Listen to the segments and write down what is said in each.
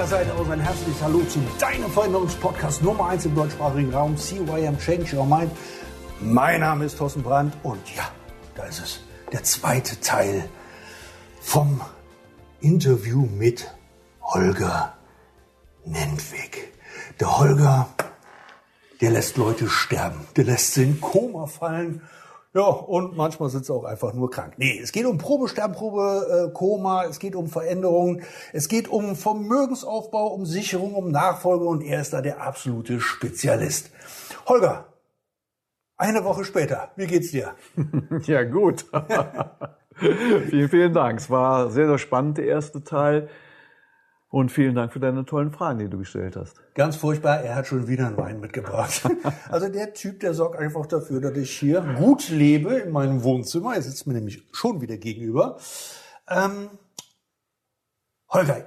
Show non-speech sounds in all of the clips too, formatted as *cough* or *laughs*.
Meiner Seite aus ein herzliches Hallo zu deinem Veränderungspodcast Nummer 1 im deutschsprachigen Raum, CYM Change Your Mind. Mein Name ist Thorsten Brandt und ja, da ist es, der zweite Teil vom Interview mit Holger Nentwig. Der Holger, der lässt Leute sterben, der lässt sie in Koma fallen ja, und manchmal sind sie auch einfach nur krank. Nee, es geht um Probe, äh, Koma, es geht um Veränderungen, es geht um Vermögensaufbau, um Sicherung, um Nachfolge und er ist da der absolute Spezialist. Holger, eine Woche später, wie geht's dir? *laughs* ja, gut. *laughs* vielen, vielen Dank. Es war sehr, sehr spannend, der erste Teil. Und vielen Dank für deine tollen Fragen, die du gestellt hast. Ganz furchtbar, er hat schon wieder einen Wein mitgebracht. *laughs* also der Typ, der sorgt einfach dafür, dass ich hier gut lebe in meinem Wohnzimmer. Er sitzt mir nämlich schon wieder gegenüber. Ähm, Holger,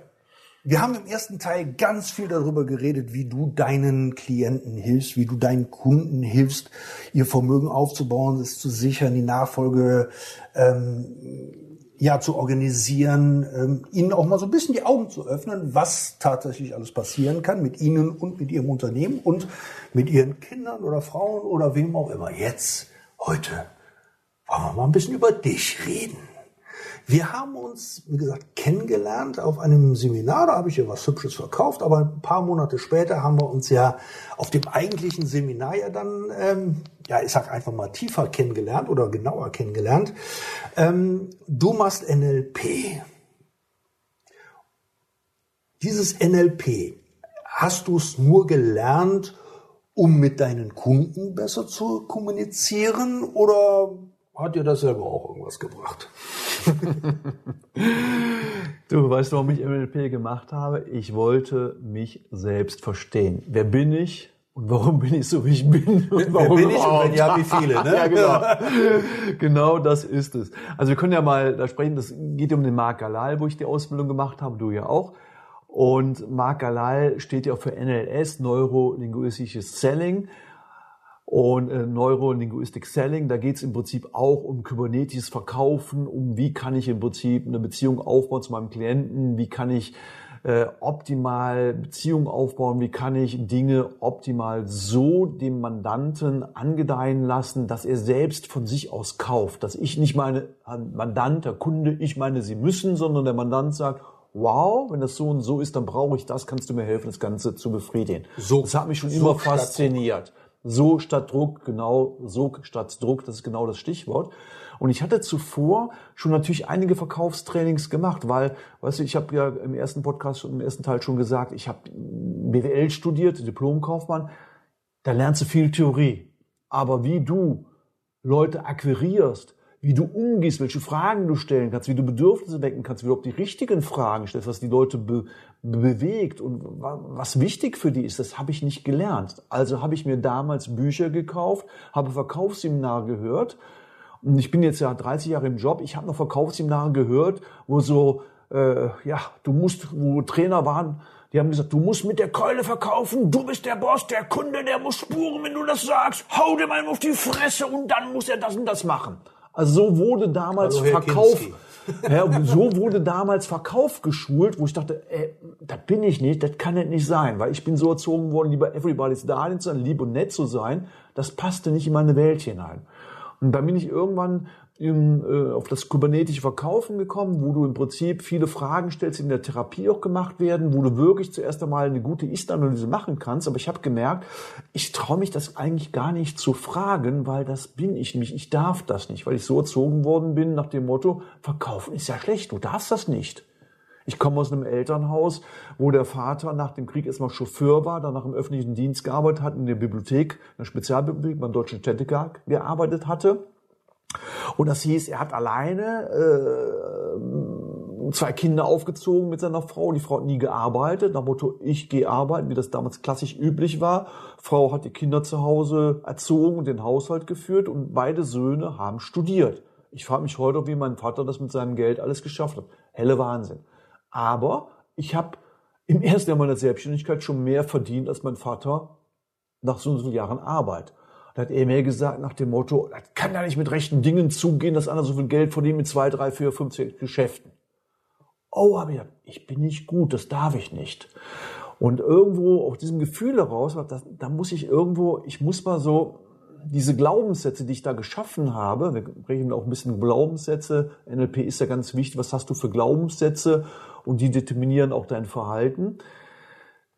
wir haben im ersten Teil ganz viel darüber geredet, wie du deinen Klienten hilfst, wie du deinen Kunden hilfst, ihr Vermögen aufzubauen, es zu sichern, die Nachfolge ähm, ja zu organisieren, ähm, ihnen auch mal so ein bisschen die Augen zu öffnen, was tatsächlich alles passieren kann mit ihnen und mit ihrem Unternehmen und mit ihren Kindern oder Frauen oder wem auch immer. Jetzt, heute, wollen wir mal ein bisschen über dich reden. Wir haben uns, wie gesagt, kennengelernt auf einem Seminar. Da habe ich ja was Hübsches verkauft. Aber ein paar Monate später haben wir uns ja auf dem eigentlichen Seminar ja dann, ähm, ja, ich sag einfach mal tiefer kennengelernt oder genauer kennengelernt. Ähm, du machst NLP. Dieses NLP, hast du es nur gelernt, um mit deinen Kunden besser zu kommunizieren oder hat dir das selber auch irgendwas gebracht? *laughs* du weißt, warum ich NLP gemacht habe? Ich wollte mich selbst verstehen. Wer bin ich? Und warum bin ich so, wie ich bin? Und warum bin ich und wenn ja, wie viele? Ne? *laughs* ja, genau. *laughs* genau das ist es. Also wir können ja mal da sprechen, das geht um den Marc Galal, wo ich die Ausbildung gemacht habe, du ja auch. Und Marc Galal steht ja für NLS, Neurolinguistisches Selling und äh, Neurolinguistic Selling. Da geht es im Prinzip auch um Kubernetes Verkaufen, um wie kann ich im Prinzip eine Beziehung aufbauen zu meinem Klienten, wie kann ich äh, optimal Beziehungen aufbauen, wie kann ich Dinge optimal so dem Mandanten angedeihen lassen, dass er selbst von sich aus kauft, dass ich nicht meine Mandant, der Kunde, ich meine, sie müssen, sondern der Mandant sagt, wow, wenn das so und so ist, dann brauche ich das, kannst du mir helfen, das Ganze zu befriedigen. So, das hat mich schon so immer fasziniert. So statt Druck, genau, so statt Druck, das ist genau das Stichwort. Und ich hatte zuvor schon natürlich einige Verkaufstrainings gemacht, weil, weißt du, ich habe ja im ersten Podcast, im ersten Teil schon gesagt, ich habe BWL studiert, Diplomkaufmann. Da lernst du viel Theorie. Aber wie du Leute akquirierst, wie du umgehst, welche Fragen du stellen kannst, wie du Bedürfnisse wecken kannst, wie du auch die richtigen Fragen stellst, was die Leute be bewegt und was wichtig für die ist, das habe ich nicht gelernt. Also habe ich mir damals Bücher gekauft, habe Verkaufsseminare gehört und ich bin jetzt ja 30 Jahre im Job, ich habe noch Verkaufsseminare gehört, wo so, äh, ja, du musst, wo Trainer waren, die haben gesagt, du musst mit der Keule verkaufen, du bist der Boss, der Kunde, der muss spuren, wenn du das sagst, hau dem einen auf die Fresse und dann muss er das und das machen. Also so wurde damals Hallo, Verkauf, *laughs* ja, so wurde damals Verkauf geschult, wo ich dachte, ey, das bin ich nicht, das kann nicht sein, weil ich bin so erzogen worden, lieber everybody's darling zu sein, lieb und nett zu sein. Das passte nicht in meine Welt hinein. Und dann bin ich irgendwann im, äh, auf das kybernetische Verkaufen gekommen, wo du im Prinzip viele Fragen stellst, die in der Therapie auch gemacht werden, wo du wirklich zuerst einmal eine gute Ist-Analyse machen kannst. Aber ich habe gemerkt, ich traue mich das eigentlich gar nicht zu fragen, weil das bin ich nicht. Ich darf das nicht, weil ich so erzogen worden bin nach dem Motto, verkaufen ist ja schlecht, du darfst das nicht. Ich komme aus einem Elternhaus, wo der Vater nach dem Krieg erstmal Chauffeur war, danach im öffentlichen Dienst gearbeitet hat, in der Bibliothek, in der Spezialbibliothek beim Deutschen Städtetag gearbeitet hatte und das hieß, er hat alleine äh, zwei Kinder aufgezogen mit seiner Frau. Die Frau hat nie gearbeitet. Nach Motto, ich gehe arbeiten, wie das damals klassisch üblich war. Frau hat die Kinder zu Hause erzogen und den Haushalt geführt und beide Söhne haben studiert. Ich frage mich heute, wie mein Vater das mit seinem Geld alles geschafft hat. Helle Wahnsinn. Aber ich habe im *laughs* ersten Jahr meiner Selbstständigkeit schon mehr verdient als mein Vater nach so vielen Jahren Arbeit. Da hat er mir gesagt nach dem Motto, das kann ja nicht mit rechten Dingen zugehen, dass einer so viel Geld verdient mit zwei, drei, vier, fünf, Geschäften. Oh, aber ich, ich bin nicht gut, das darf ich nicht. Und irgendwo aus diesem Gefühl heraus, da muss ich irgendwo, ich muss mal so diese Glaubenssätze, die ich da geschaffen habe, wir reden auch ein bisschen Glaubenssätze, NLP ist ja ganz wichtig, was hast du für Glaubenssätze und die determinieren auch dein Verhalten.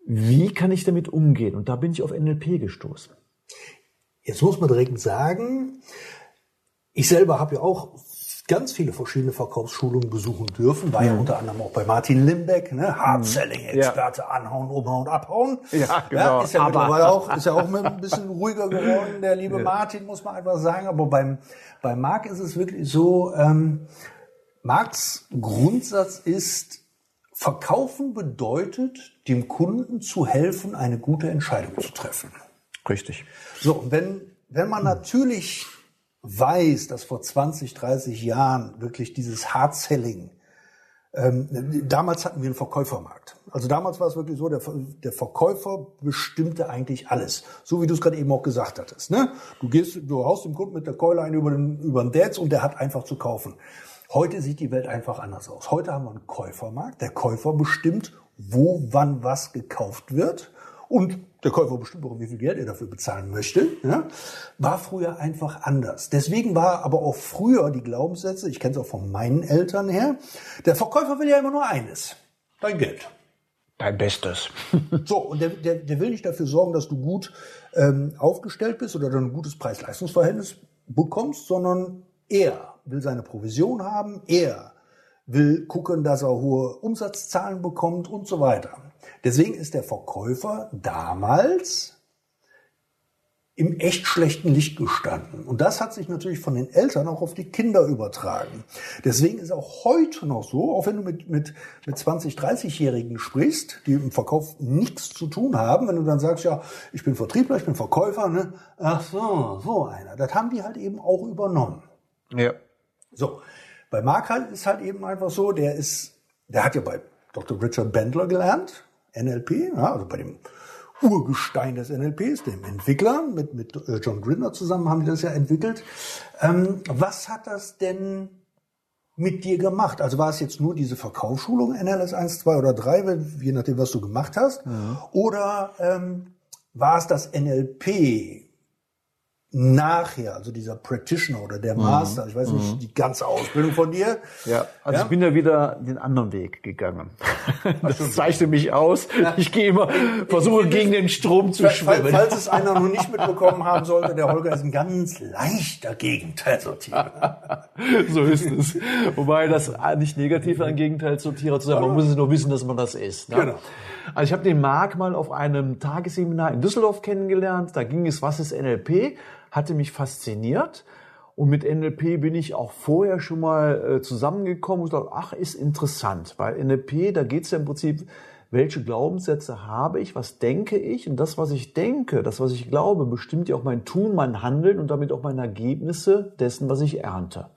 Wie kann ich damit umgehen? Und da bin ich auf NLP gestoßen. Jetzt muss man direkt sagen, ich selber habe ja auch ganz viele verschiedene Verkaufsschulungen besuchen dürfen, war ja mhm. unter anderem auch bei Martin Limbeck, ne? Hard mhm. Selling Experte, ja. anhauen, umhauen, abhauen. Ja, genau. Ja, ist ja aber. mittlerweile auch, ist ja auch ein bisschen *laughs* ruhiger geworden, der liebe ja. Martin, muss man einfach sagen. Aber beim, bei Marc ist es wirklich so, ähm, Marks Grundsatz ist, Verkaufen bedeutet, dem Kunden zu helfen, eine gute Entscheidung zu treffen. Richtig. So, wenn, wenn man natürlich weiß, dass vor 20, 30 Jahren wirklich dieses Hard Selling, ähm, damals hatten wir einen Verkäufermarkt. Also damals war es wirklich so, der, der Verkäufer bestimmte eigentlich alles. So wie du es gerade eben auch gesagt hattest. Ne? Du gehst, du haust dem Kunden mit der Keule ein über den, über den Dance und der hat einfach zu kaufen. Heute sieht die Welt einfach anders aus. Heute haben wir einen Käufermarkt. Der Käufer bestimmt, wo, wann, was gekauft wird. Und der Käufer bestimmt auch, wie viel Geld er dafür bezahlen möchte. Ja? War früher einfach anders. Deswegen war aber auch früher die Glaubenssätze, ich kenne es auch von meinen Eltern her, der Verkäufer will ja immer nur eines, dein Geld. Dein Bestes. *laughs* so, und der, der, der will nicht dafür sorgen, dass du gut ähm, aufgestellt bist oder dann ein gutes Preis-Leistungs-Verhältnis bekommst, sondern er will seine Provision haben, er will gucken, dass er hohe Umsatzzahlen bekommt und so weiter. Deswegen ist der Verkäufer damals im echt schlechten Licht gestanden. Und das hat sich natürlich von den Eltern auch auf die Kinder übertragen. Deswegen ist auch heute noch so, auch wenn du mit, mit, mit 20, 30-Jährigen sprichst, die im Verkauf nichts zu tun haben, wenn du dann sagst, ja, ich bin Vertriebler, ich bin Verkäufer, ne? ach so, so einer. Das haben die halt eben auch übernommen. Ja. So. Bei Mark ist halt eben einfach so, der ist, der hat ja bei Dr. Richard Bendler gelernt, NLP, ja, also bei dem Urgestein des NLPs, dem Entwickler, mit, mit äh, John Grinder zusammen haben die das ja entwickelt. Ähm, was hat das denn mit dir gemacht? Also war es jetzt nur diese Verkaufsschulung NLS 1, 2 oder 3, je nachdem, was du gemacht hast? Ja. Oder ähm, war es das NLP, nachher, also dieser Practitioner oder der mhm. Master, ich weiß nicht, mhm. die ganze Ausbildung von dir. Ja, also ja? ich bin ja wieder den anderen Weg gegangen. Das zeichnet mich aus. Ich gehe immer, versuche gegen den Strom zu schwimmen. Falls es einer noch nicht mitbekommen haben sollte, der Holger ist ein ganz leichter Gegenteilsortierer. *laughs* so ist es. Wobei das nicht negativ ein Gegenteilsortierer zu sein, man muss es nur wissen, dass man das ist. Ne? Genau. Also ich habe den Marc mal auf einem Tagesseminar in Düsseldorf kennengelernt. Da ging es, was ist NLP? Hatte mich fasziniert. Und mit NLP bin ich auch vorher schon mal äh, zusammengekommen und dachte, ach, ist interessant, weil NLP, da geht es ja im Prinzip, welche Glaubenssätze habe ich, was denke ich und das, was ich denke, das, was ich glaube, bestimmt ja auch mein Tun, mein Handeln und damit auch meine Ergebnisse dessen, was ich ernte.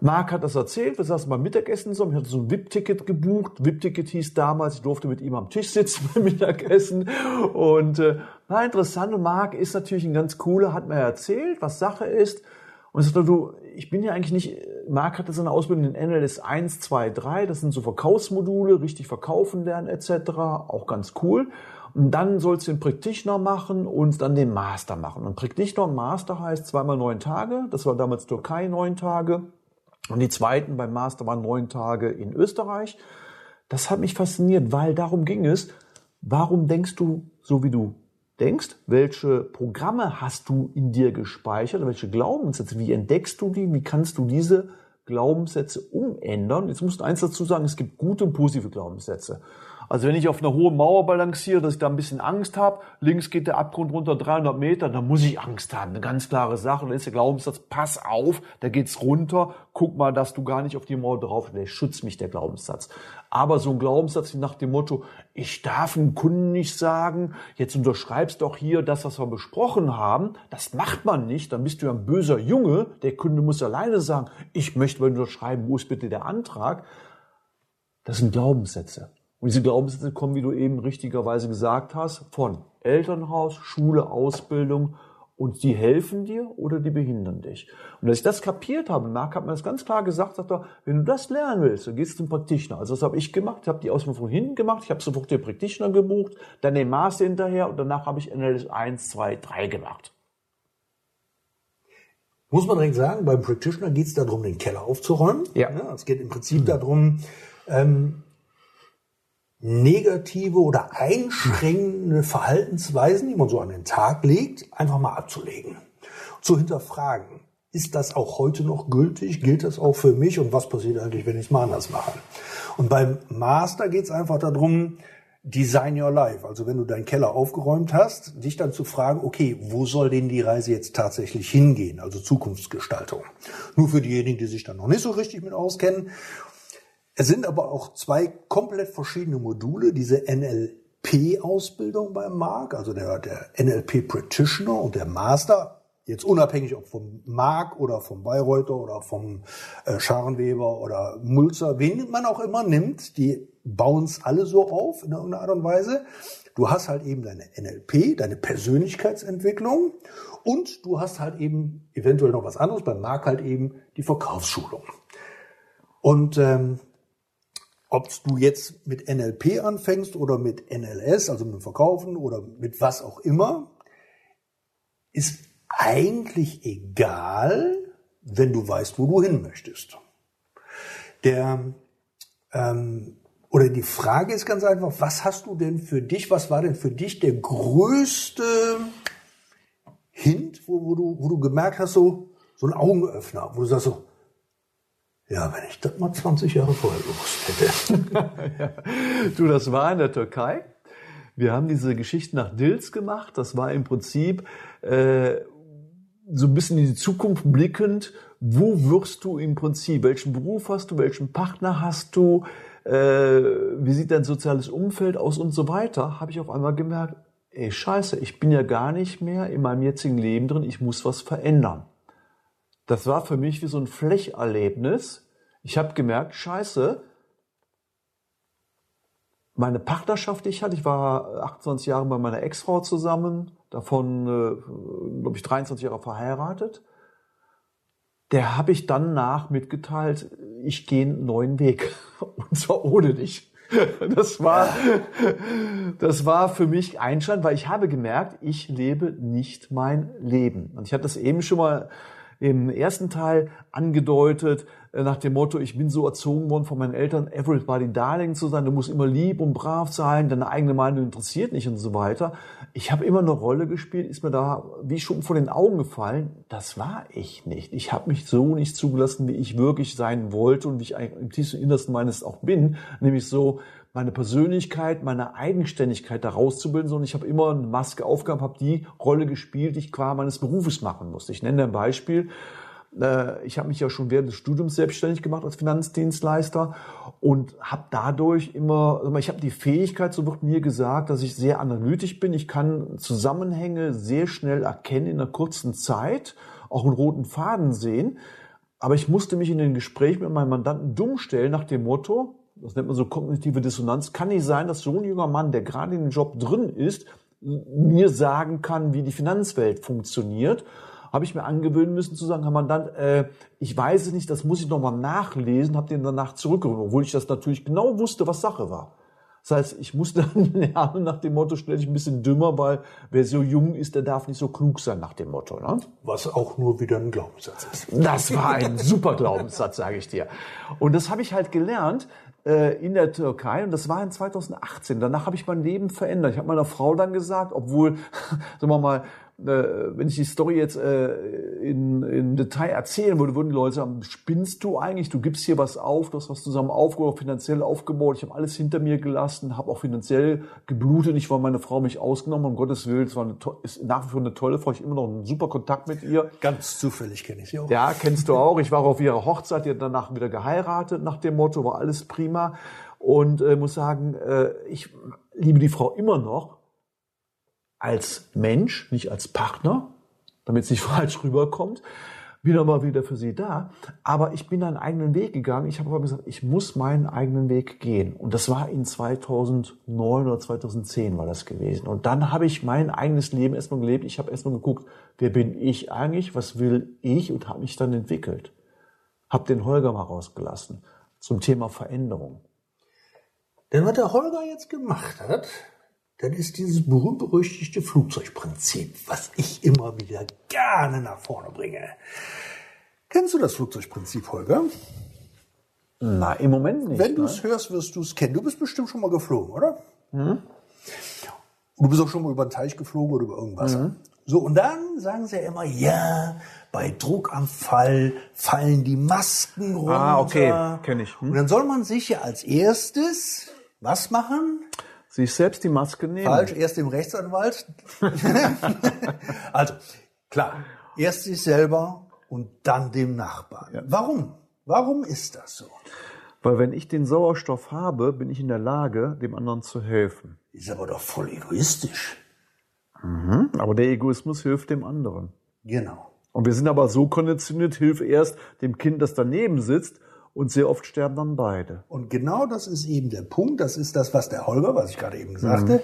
Marc hat das erzählt, wir saßen beim Mittagessen so, ich hatte so ein VIP-Ticket gebucht. VIP-Ticket hieß damals, ich durfte mit ihm am Tisch sitzen *laughs* beim Mittagessen. Und äh, war interessant. Und Marc ist natürlich ein ganz cooler, hat mir erzählt, was Sache ist. Und ich sagte, du, ich bin ja eigentlich nicht, Marc hatte seine Ausbildung in NLS 1, 2, 3, das sind so Verkaufsmodule, richtig verkaufen lernen etc., auch ganz cool. Und dann sollst du den Praktitioner machen und dann den Master machen. Und Praktitioner und Master heißt zweimal neun Tage, das war damals Türkei neun Tage. Und die zweiten beim Master waren neun Tage in Österreich. Das hat mich fasziniert, weil darum ging es. Warum denkst du so, wie du denkst? Welche Programme hast du in dir gespeichert? Welche Glaubenssätze? Wie entdeckst du die? Wie kannst du diese Glaubenssätze umändern? Jetzt musst du eins dazu sagen, es gibt gute und positive Glaubenssätze. Also wenn ich auf einer hohen Mauer balanciere, dass ich da ein bisschen Angst habe, links geht der Abgrund runter 300 Meter, dann muss ich Angst haben. Eine ganz klare Sache. Und dann ist der Glaubenssatz, pass auf, da geht's runter, guck mal, dass du gar nicht auf die Mauer drauf Der schützt mich, der Glaubenssatz. Aber so ein Glaubenssatz nach dem Motto, ich darf einem Kunden nicht sagen, jetzt unterschreibst doch hier das, was wir besprochen haben, das macht man nicht, dann bist du ein böser Junge, der Kunde muss alleine sagen, ich möchte mal unterschreiben, wo ist bitte der Antrag? Das sind Glaubenssätze. Und diese Glaubenssätze kommen, wie du eben richtigerweise gesagt hast, von Elternhaus, Schule, Ausbildung und die helfen dir oder die behindern dich. Und als ich das kapiert habe, Marc hat mir das ganz klar gesagt, sagt er, wenn du das lernen willst, dann gehst du zum Practitioner. Also das habe ich gemacht, ich habe die Ausbildung von hinten gemacht, ich habe sofort den Practitioner gebucht, dann den Master hinterher und danach habe ich NLS 1, 2, 3 gemacht. Muss man direkt sagen, beim Practitioner geht es darum, den Keller aufzuräumen. Ja. ja es geht im Prinzip mhm. darum, ähm, negative oder einschränkende Verhaltensweisen, die man so an den Tag legt, einfach mal abzulegen. Zu hinterfragen. Ist das auch heute noch gültig? Gilt das auch für mich? Und was passiert eigentlich, wenn ich es mal anders mache? Und beim Master geht es einfach darum, Design Your Life. Also wenn du deinen Keller aufgeräumt hast, dich dann zu fragen, okay, wo soll denn die Reise jetzt tatsächlich hingehen? Also Zukunftsgestaltung. Nur für diejenigen, die sich dann noch nicht so richtig mit auskennen. Es sind aber auch zwei komplett verschiedene Module, diese NLP-Ausbildung beim Mark, also der, der NLP Practitioner und der Master, jetzt unabhängig ob vom Mark oder vom Bayreuther oder vom äh, Scharenweber oder Mulzer, wen man auch immer nimmt, die bauen es alle so auf in irgendeiner Art und Weise. Du hast halt eben deine NLP, deine Persönlichkeitsentwicklung und du hast halt eben eventuell noch was anderes, beim Mark halt eben die Verkaufsschulung. Und ähm, ob du jetzt mit NLP anfängst oder mit NLS, also mit dem Verkaufen oder mit was auch immer, ist eigentlich egal, wenn du weißt, wo du hin möchtest. Der ähm, oder die Frage ist ganz einfach, was hast du denn für dich, was war denn für dich der größte Hint, wo, wo, du, wo du gemerkt hast, so, so ein Augenöffner, wo du sagst so, ja, wenn ich das mal 20 Jahre vorher gewusst hätte. *laughs* ja. Du, das war in der Türkei. Wir haben diese Geschichte nach Dils gemacht. Das war im Prinzip äh, so ein bisschen in die Zukunft blickend. Wo wirst du im Prinzip? Welchen Beruf hast du? Welchen Partner hast du? Äh, wie sieht dein soziales Umfeld aus und so weiter? Habe ich auf einmal gemerkt, ey Scheiße, ich bin ja gar nicht mehr in meinem jetzigen Leben drin. Ich muss was verändern. Das war für mich wie so ein Flächerlebnis. Ich habe gemerkt, scheiße, meine Partnerschaft, die ich hatte, ich war 28 Jahre bei meiner Ex-Frau zusammen, davon, äh, glaube ich, 23 Jahre verheiratet. Der habe ich dann nach mitgeteilt, ich gehe einen neuen Weg. *laughs* Und zwar ohne dich. Das war, das war für mich Einstand, weil ich habe gemerkt, ich lebe nicht mein Leben. Und ich hatte das eben schon mal im ersten Teil angedeutet, äh, nach dem Motto, ich bin so erzogen worden von meinen Eltern, everybody darling zu sein, du musst immer lieb und brav sein, deine eigene Meinung interessiert nicht und so weiter. Ich habe immer eine Rolle gespielt, ist mir da wie schon vor den Augen gefallen, das war ich nicht. Ich habe mich so nicht zugelassen, wie ich wirklich sein wollte und wie ich im tiefsten Innersten meines auch bin, nämlich so, meine Persönlichkeit, meine Eigenständigkeit da rauszubilden, sondern ich habe immer eine Maske aufgehabt, habe die Rolle gespielt, die ich qua meines Berufes machen musste. Ich nenne ein Beispiel. Äh, ich habe mich ja schon während des Studiums selbstständig gemacht als Finanzdienstleister und habe dadurch immer, ich habe die Fähigkeit, so wird mir gesagt, dass ich sehr analytisch bin. Ich kann Zusammenhänge sehr schnell erkennen in einer kurzen Zeit, auch einen roten Faden sehen. Aber ich musste mich in den Gesprächen mit meinem Mandanten dumm stellen nach dem Motto, das nennt man so kognitive Dissonanz, kann nicht sein, dass so ein junger Mann, der gerade in den Job drin ist, mir sagen kann, wie die Finanzwelt funktioniert. Habe ich mir angewöhnen müssen zu sagen, Herr Mandant, äh, ich weiß es nicht, das muss ich nochmal nachlesen, habe den danach zurückgerufen, obwohl ich das natürlich genau wusste, was Sache war. Das heißt, ich musste dann *laughs* lernen nach dem Motto, stell dich ein bisschen dümmer, weil wer so jung ist, der darf nicht so klug sein nach dem Motto. Ne? Was auch nur wieder ein Glaubenssatz ist. Das war ein super Glaubenssatz, sage ich dir. Und das habe ich halt gelernt, in der Türkei und das war in 2018. Danach habe ich mein Leben verändert. Ich habe meiner Frau dann gesagt, obwohl, *laughs* sagen wir mal, äh, wenn ich die Story jetzt äh, in, in Detail erzählen würde, würden die Leute sagen, spinnst du eigentlich? Du gibst hier was auf, du hast was zusammen aufgebaut, finanziell aufgebaut. Ich habe alles hinter mir gelassen, habe auch finanziell geblutet. Ich war meine Frau mich ausgenommen, um Gottes Willen. Es war eine, ist nach wie vor eine tolle Frau. Ich habe immer noch einen super Kontakt mit ihr. Ganz zufällig kenne ich sie auch. Ja, kennst du auch. Ich war auf ihrer Hochzeit, die hat danach wieder geheiratet nach dem Motto, war alles prima. Und äh, muss sagen, äh, ich liebe die Frau immer noch als Mensch, nicht als Partner, damit es nicht *laughs* falsch rüberkommt. Bin aber wieder für sie da. Aber ich bin einen eigenen Weg gegangen. Ich habe aber gesagt, ich muss meinen eigenen Weg gehen. Und das war in 2009 oder 2010 war das gewesen. Und dann habe ich mein eigenes Leben erstmal gelebt. Ich habe erstmal geguckt, wer bin ich eigentlich, was will ich und habe mich dann entwickelt. Hab den Holger mal rausgelassen zum Thema Veränderung. Denn was der Holger jetzt gemacht hat, das ist dieses berühmt-berüchtigte Flugzeugprinzip, was ich immer wieder gerne nach vorne bringe. Kennst du das Flugzeugprinzip, Holger? Na, im Moment nicht. Wenn du es hörst, wirst du es kennen. Du bist bestimmt schon mal geflogen, oder? Mhm. Du bist auch schon mal über den Teich geflogen oder über irgendwas. Mhm. So, und dann sagen sie ja immer, ja, bei Druckanfall fallen die Masken runter. Ah, okay, kenne ich. Hm? Und dann soll man sich ja als erstes was machen? Sich selbst die Maske nehmen. Falsch, erst dem Rechtsanwalt. *laughs* also, klar, erst sich selber und dann dem Nachbarn. Ja. Warum? Warum ist das so? Weil wenn ich den Sauerstoff habe, bin ich in der Lage, dem anderen zu helfen. Ist aber doch voll egoistisch. Mhm, aber der Egoismus hilft dem anderen. Genau. Und wir sind aber so konditioniert, hilf erst dem Kind, das daneben sitzt und sehr oft sterben dann beide. Und genau das ist eben der Punkt. Das ist das, was der Holger, was ich gerade eben sagte. Mhm.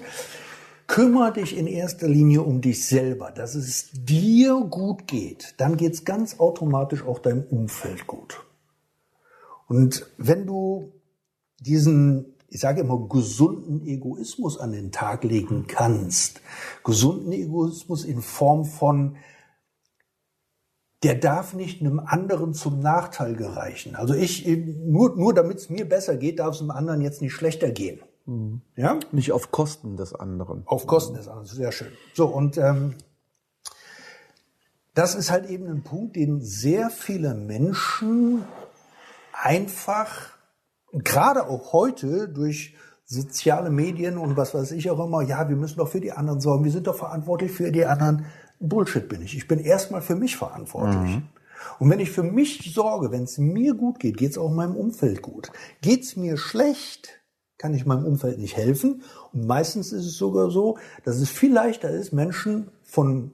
Kümmer dich in erster Linie um dich selber, dass es dir gut geht. Dann geht es ganz automatisch auch deinem Umfeld gut. Und wenn du diesen, ich sage immer, gesunden Egoismus an den Tag legen kannst, gesunden Egoismus in Form von, der darf nicht einem anderen zum Nachteil gereichen. Also ich, nur, nur damit es mir besser geht, darf es einem anderen jetzt nicht schlechter gehen. Mhm. Ja? Nicht auf Kosten des anderen. Auf Kosten des anderen, sehr schön. So, und ähm, das ist halt eben ein Punkt, den sehr viele Menschen einfach, gerade auch heute durch soziale Medien und was weiß ich auch immer, ja, wir müssen doch für die anderen sorgen, wir sind doch verantwortlich für die anderen. Bullshit bin ich. Ich bin erstmal für mich verantwortlich. Mhm. Und wenn ich für mich sorge, wenn es mir gut geht, geht es auch meinem Umfeld gut. Geht es mir schlecht, kann ich meinem Umfeld nicht helfen. Und meistens ist es sogar so, dass es viel leichter ist, Menschen von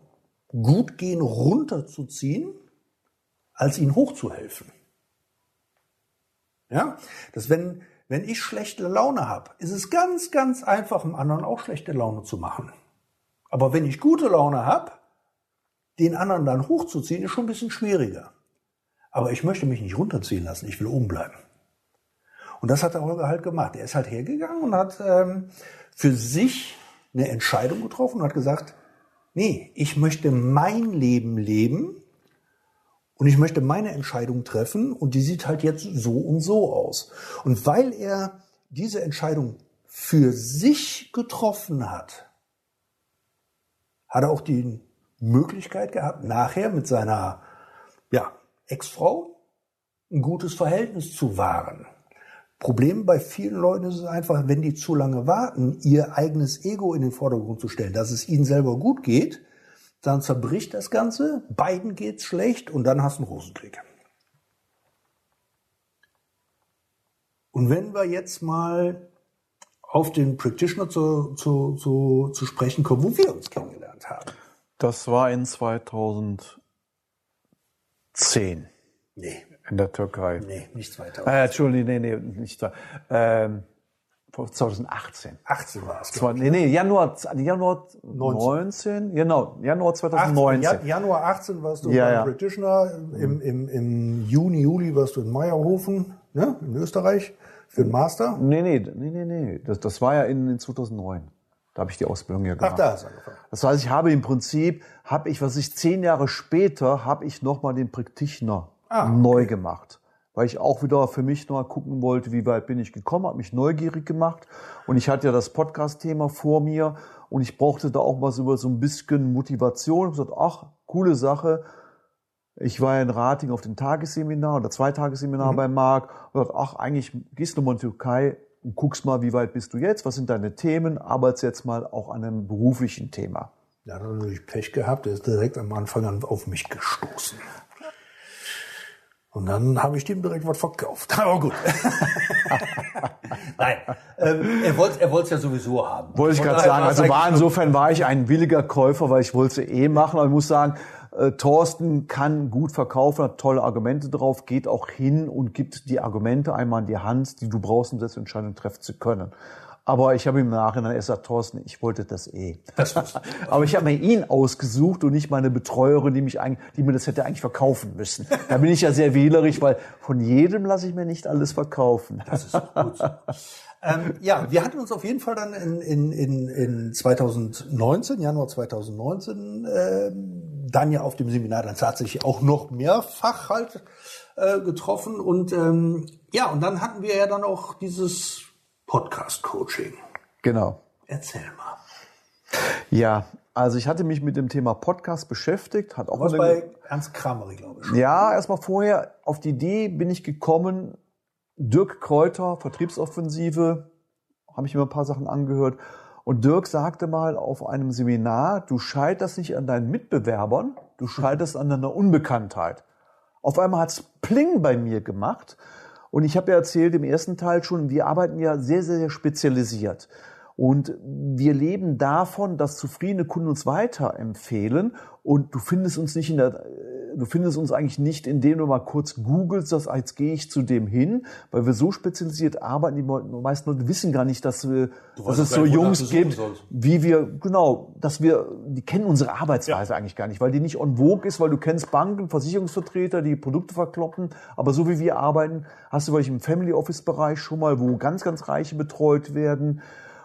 Gutgehen runterzuziehen, als ihnen hochzuhelfen. Ja, dass wenn, wenn ich schlechte Laune habe, ist es ganz, ganz einfach, dem anderen auch schlechte Laune zu machen. Aber wenn ich gute Laune habe, den anderen dann hochzuziehen, ist schon ein bisschen schwieriger. Aber ich möchte mich nicht runterziehen lassen, ich will oben bleiben. Und das hat der Holger halt gemacht. Er ist halt hergegangen und hat ähm, für sich eine Entscheidung getroffen und hat gesagt, nee, ich möchte mein Leben leben und ich möchte meine Entscheidung treffen und die sieht halt jetzt so und so aus. Und weil er diese Entscheidung für sich getroffen hat, hat er auch die Möglichkeit gehabt, nachher mit seiner ja, Ex-Frau ein gutes Verhältnis zu wahren. Problem bei vielen Leuten ist es einfach, wenn die zu lange warten, ihr eigenes Ego in den Vordergrund zu stellen, dass es ihnen selber gut geht, dann zerbricht das Ganze, beiden geht's schlecht und dann hast du einen Rosenkrieg. Und wenn wir jetzt mal auf den Practitioner zu, zu, zu, zu sprechen kommen, wo wir uns kennengelernt haben. Das war in 2010. Nee. In der Türkei. Nee, nicht 2010. Äh, Entschuldigung, nee, nee, nicht ähm, 2018. 18 war es. Zwar, nee, nee, Januar, Januar 19. Genau, Januar 2019. 18, Januar 18 warst du ja, beim ja. Practitioner, im, im, im Juni, Juli warst du in Meierhofen, ne, in Österreich, für den Master. Nee, nee, nee, nee, nee. Das, das war ja in, in 2009. Da habe ich die Ausbildung ja gemacht. Ach, da hast du angefangen. Das heißt, ich habe im Prinzip, habe ich, was ich zehn Jahre später, habe ich nochmal den Practitioner Ah, neu okay. gemacht. weil ich auch wieder für mich noch mal gucken wollte, wie weit bin ich gekommen, habe mich neugierig gemacht und ich hatte ja das Podcast-Thema vor mir und ich brauchte da auch was über so ein bisschen Motivation. Ich habe gesagt, ach, coole Sache. Ich war ja in Rating auf dem Tagesseminar oder Zweitagesseminar mhm. bei Marc und gesagt, ach, eigentlich gehst du mal in die Türkei und guckst mal, wie weit bist du jetzt, was sind deine Themen, arbeitest jetzt mal auch an einem beruflichen Thema. Ja, da hat natürlich Pech gehabt, er ist direkt am Anfang an auf mich gestoßen. Und dann habe ich dem direkt was verkauft. *laughs* Aber gut. Nein, ähm, er wollte er es ja sowieso haben. Wollte ich gerade sagen. Also war insofern war ich ein williger Käufer, weil ich wollte es eh machen. Aber ich muss sagen, äh, Thorsten kann gut verkaufen, hat tolle Argumente drauf, geht auch hin und gibt die Argumente einmal in die Hand, die du brauchst, um das Entscheidung treffen zu können. Aber ich habe im Nachhinein erst gesagt, Thorsten, ich wollte das eh. Das *laughs* Aber ich habe mir ihn ausgesucht und nicht meine Betreuerin, die, mich eigentlich, die mir das hätte eigentlich verkaufen müssen. Da bin ich ja sehr wählerisch, weil von jedem lasse ich mir nicht alles verkaufen. Das ist gut. Ähm, ja, wir hatten uns auf jeden Fall dann in, in, in, in 2019, Januar 2019, äh, dann ja auf dem Seminar dann tatsächlich auch noch mehrfach halt äh, getroffen. Und ähm, ja, und dann hatten wir ja dann auch dieses Podcast-Coaching. Genau. Erzähl mal. Ja, also ich hatte mich mit dem Thema Podcast beschäftigt. Hat auch Was bei Ernst Kramery, glaube ich. Ja, erstmal vorher auf die Idee bin ich gekommen. Dirk Kräuter, Vertriebsoffensive, habe ich mir ein paar Sachen angehört. Und Dirk sagte mal auf einem Seminar, du scheiterst nicht an deinen Mitbewerbern, du scheiterst an deiner Unbekanntheit. Auf einmal hat's Pling bei mir gemacht und ich habe ja erzählt im ersten Teil schon, wir arbeiten ja sehr, sehr, sehr spezialisiert. Und wir leben davon, dass zufriedene Kunden uns weiterempfehlen. Und du findest uns nicht in der, du findest uns eigentlich nicht, indem du mal kurz googelst, dass jetzt gehe ich zu dem hin, weil wir so spezialisiert arbeiten. Die meisten Leute wissen gar nicht, dass, wir, dass es so Jungs gibt, wie wir, genau, dass wir, die kennen unsere Arbeitsweise ja. eigentlich gar nicht, weil die nicht on vogue ist, weil du kennst Banken, Versicherungsvertreter, die Produkte verkloppen. Aber so wie wir arbeiten, hast du vielleicht im Family Office Bereich schon mal, wo ganz, ganz Reiche betreut werden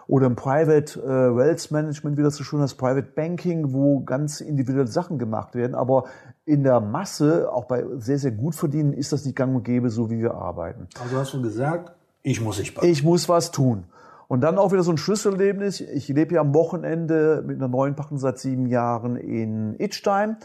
oder im Private äh, Wealth Management, wie das so schön heißt, Private Banking, wo ganz individuelle Sachen gemacht werden. Aber in der Masse, auch bei sehr, sehr gut verdienen, ist das nicht gang und gäbe, so wie wir arbeiten. Also hast du gesagt, ich muss ich Ich muss was tun. Und dann auch wieder so ein Schlüsselerlebnis. Ich lebe ja am Wochenende mit einer neuen Partnerin seit sieben Jahren in Itstein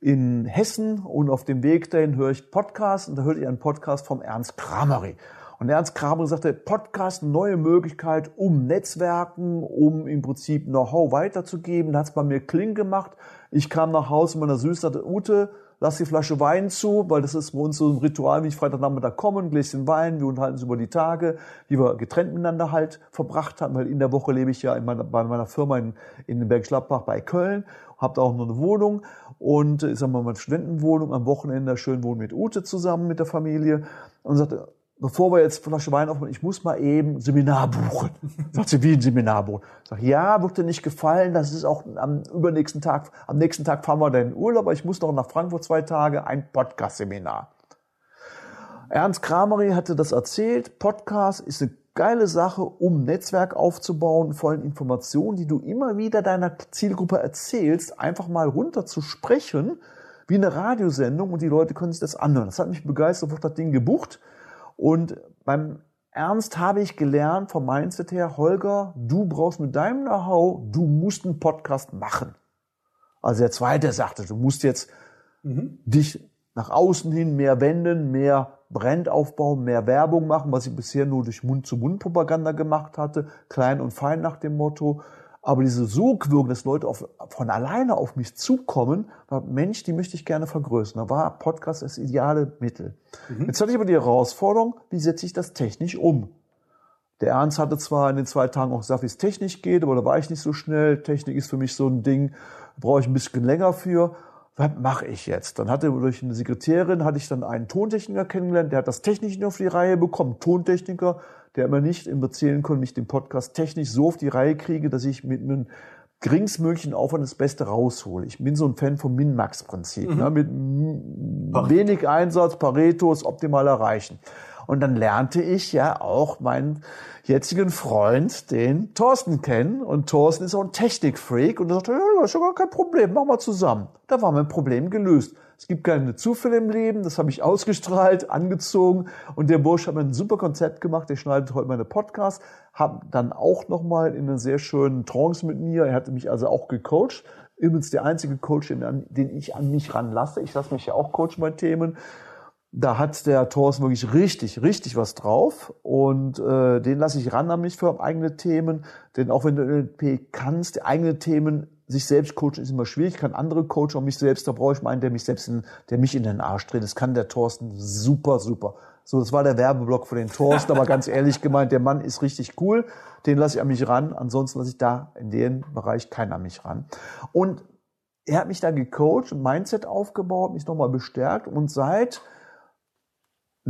in Hessen und auf dem Weg dahin höre ich Podcasts und da hörte ich einen Podcast vom Ernst Kramery. Und Ernst Kramer sagte, Podcast, neue Möglichkeit, um Netzwerken, um im Prinzip Know-how weiterzugeben. Da hat es bei mir Kling gemacht. Ich kam nach Hause meiner Süße, sagte, Ute, lass die Flasche Wein zu, weil das ist bei uns so ein Ritual, wie ich Freitagnachmittag komme, ein Gläschen Wein, wir unterhalten uns über die Tage, wie wir getrennt miteinander halt verbracht haben, weil in der Woche lebe ich ja in meiner, bei meiner Firma in, in Bergisch Gladbach bei Köln, habe da auch noch eine Wohnung und ich sag mal meine Studentenwohnung, am Wochenende schön wohnen mit Ute zusammen, mit der Familie und sagte, bevor wir jetzt Flasche Wein aufmachen, ich muss mal eben Seminar buchen. *laughs* Sagt sie, wie ein Seminar buchen? Sag, ja, wird dir nicht gefallen, das ist auch am übernächsten Tag, am nächsten Tag fahren wir dann in Urlaub, aber ich muss noch nach Frankfurt zwei Tage, ein Podcast-Seminar. Ernst Kramery hatte das erzählt, Podcast ist eine geile Sache, um Netzwerk aufzubauen, vor allem Informationen, die du immer wieder deiner Zielgruppe erzählst, einfach mal runter zu sprechen, wie eine Radiosendung und die Leute können sich das anhören. Das hat mich begeistert, wurde das Ding gebucht. Und beim Ernst habe ich gelernt vom Mindset her, Holger, du brauchst mit deinem Know-how, du musst einen Podcast machen. Also der zweite sagte, du musst jetzt mhm. dich nach außen hin mehr wenden, mehr Brand aufbauen, mehr Werbung machen, was ich bisher nur durch Mund-zu-Mund-Propaganda gemacht hatte, klein und fein nach dem Motto. Aber diese Sogwirkung, dass Leute auf, von alleine auf mich zukommen, war, Mensch, die möchte ich gerne vergrößern. Da war Podcast das ideale Mittel. Mhm. Jetzt hatte ich aber die Herausforderung, wie setze ich das technisch um? Der Ernst hatte zwar in den zwei Tagen auch gesagt, wie es technisch geht, aber da war ich nicht so schnell. Technik ist für mich so ein Ding, brauche ich ein bisschen länger für. Was mache ich jetzt? Dann hatte durch eine Sekretärin hatte ich dann einen Tontechniker kennengelernt, der hat das technisch nicht auf die Reihe bekommen. Tontechniker, der immer nicht im erzählen konnte, mich den Podcast technisch so auf die Reihe kriege, dass ich mit einem geringstmöglichen Aufwand das Beste raushole. Ich bin so ein Fan vom Min-Max-Prinzip. Mhm. Ne? Mit wenig Einsatz, Pareto, das optimal erreichen. Und dann lernte ich ja auch meinen jetzigen Freund, den Thorsten, kennen. Und Thorsten ist auch ein Technikfreak und er sagte, ja, das ist ja gar kein Problem, machen wir zusammen. Da war mein Problem gelöst. Es gibt keine Zufälle im Leben, das habe ich ausgestrahlt, angezogen und der Bursch hat mir ein super Konzept gemacht, der schneidet heute meine Podcasts, hat dann auch nochmal in einer sehr schönen Trance mit mir, er hatte mich also auch gecoacht, übrigens der einzige Coach, den ich an mich ranlasse, ich lasse mich ja auch coachen bei Themen, da hat der Thorsten wirklich richtig, richtig was drauf. Und äh, den lasse ich ran an mich für eigene Themen, denn auch wenn du NLP kannst, eigene Themen sich selbst coachen ist immer schwierig, ich kann andere coachen und mich selbst, da brauche ich meinen, der mich selbst in, der mich in den Arsch dreht. Das kann der Thorsten super, super. So, das war der Werbeblock für den Thorsten, aber ganz ehrlich gemeint, der Mann ist richtig cool, den lasse ich an mich ran, ansonsten lasse ich da in dem Bereich keinen an mich ran. Und er hat mich da gecoacht, Mindset aufgebaut, mich nochmal bestärkt. Und seit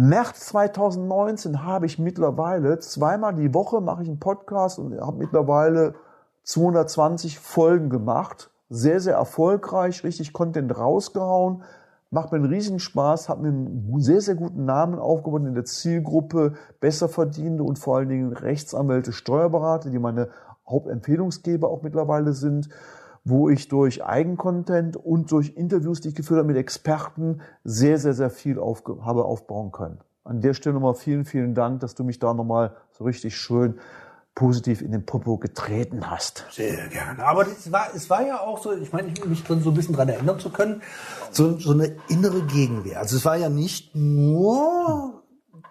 März 2019 habe ich mittlerweile zweimal die Woche mache ich einen Podcast und habe mittlerweile 220 Folgen gemacht. Sehr, sehr erfolgreich, richtig Content rausgehauen. Macht mir einen riesigen Spaß, hat mir einen sehr, sehr guten Namen aufgebaut in der Zielgruppe besser verdienende und vor allen Dingen Rechtsanwälte, Steuerberater, die meine Hauptempfehlungsgeber auch mittlerweile sind, wo ich durch Eigencontent und durch Interviews, die ich geführt habe mit Experten, sehr, sehr, sehr viel aufge habe aufbauen können. An der Stelle nochmal vielen, vielen Dank, dass du mich da nochmal so richtig schön positiv in den Popo getreten hast. Sehr gerne. Aber es war, es war ja auch so, ich meine, ich mich drin so ein bisschen dran erinnern zu können, so, so eine innere Gegenwehr. Also es war ja nicht nur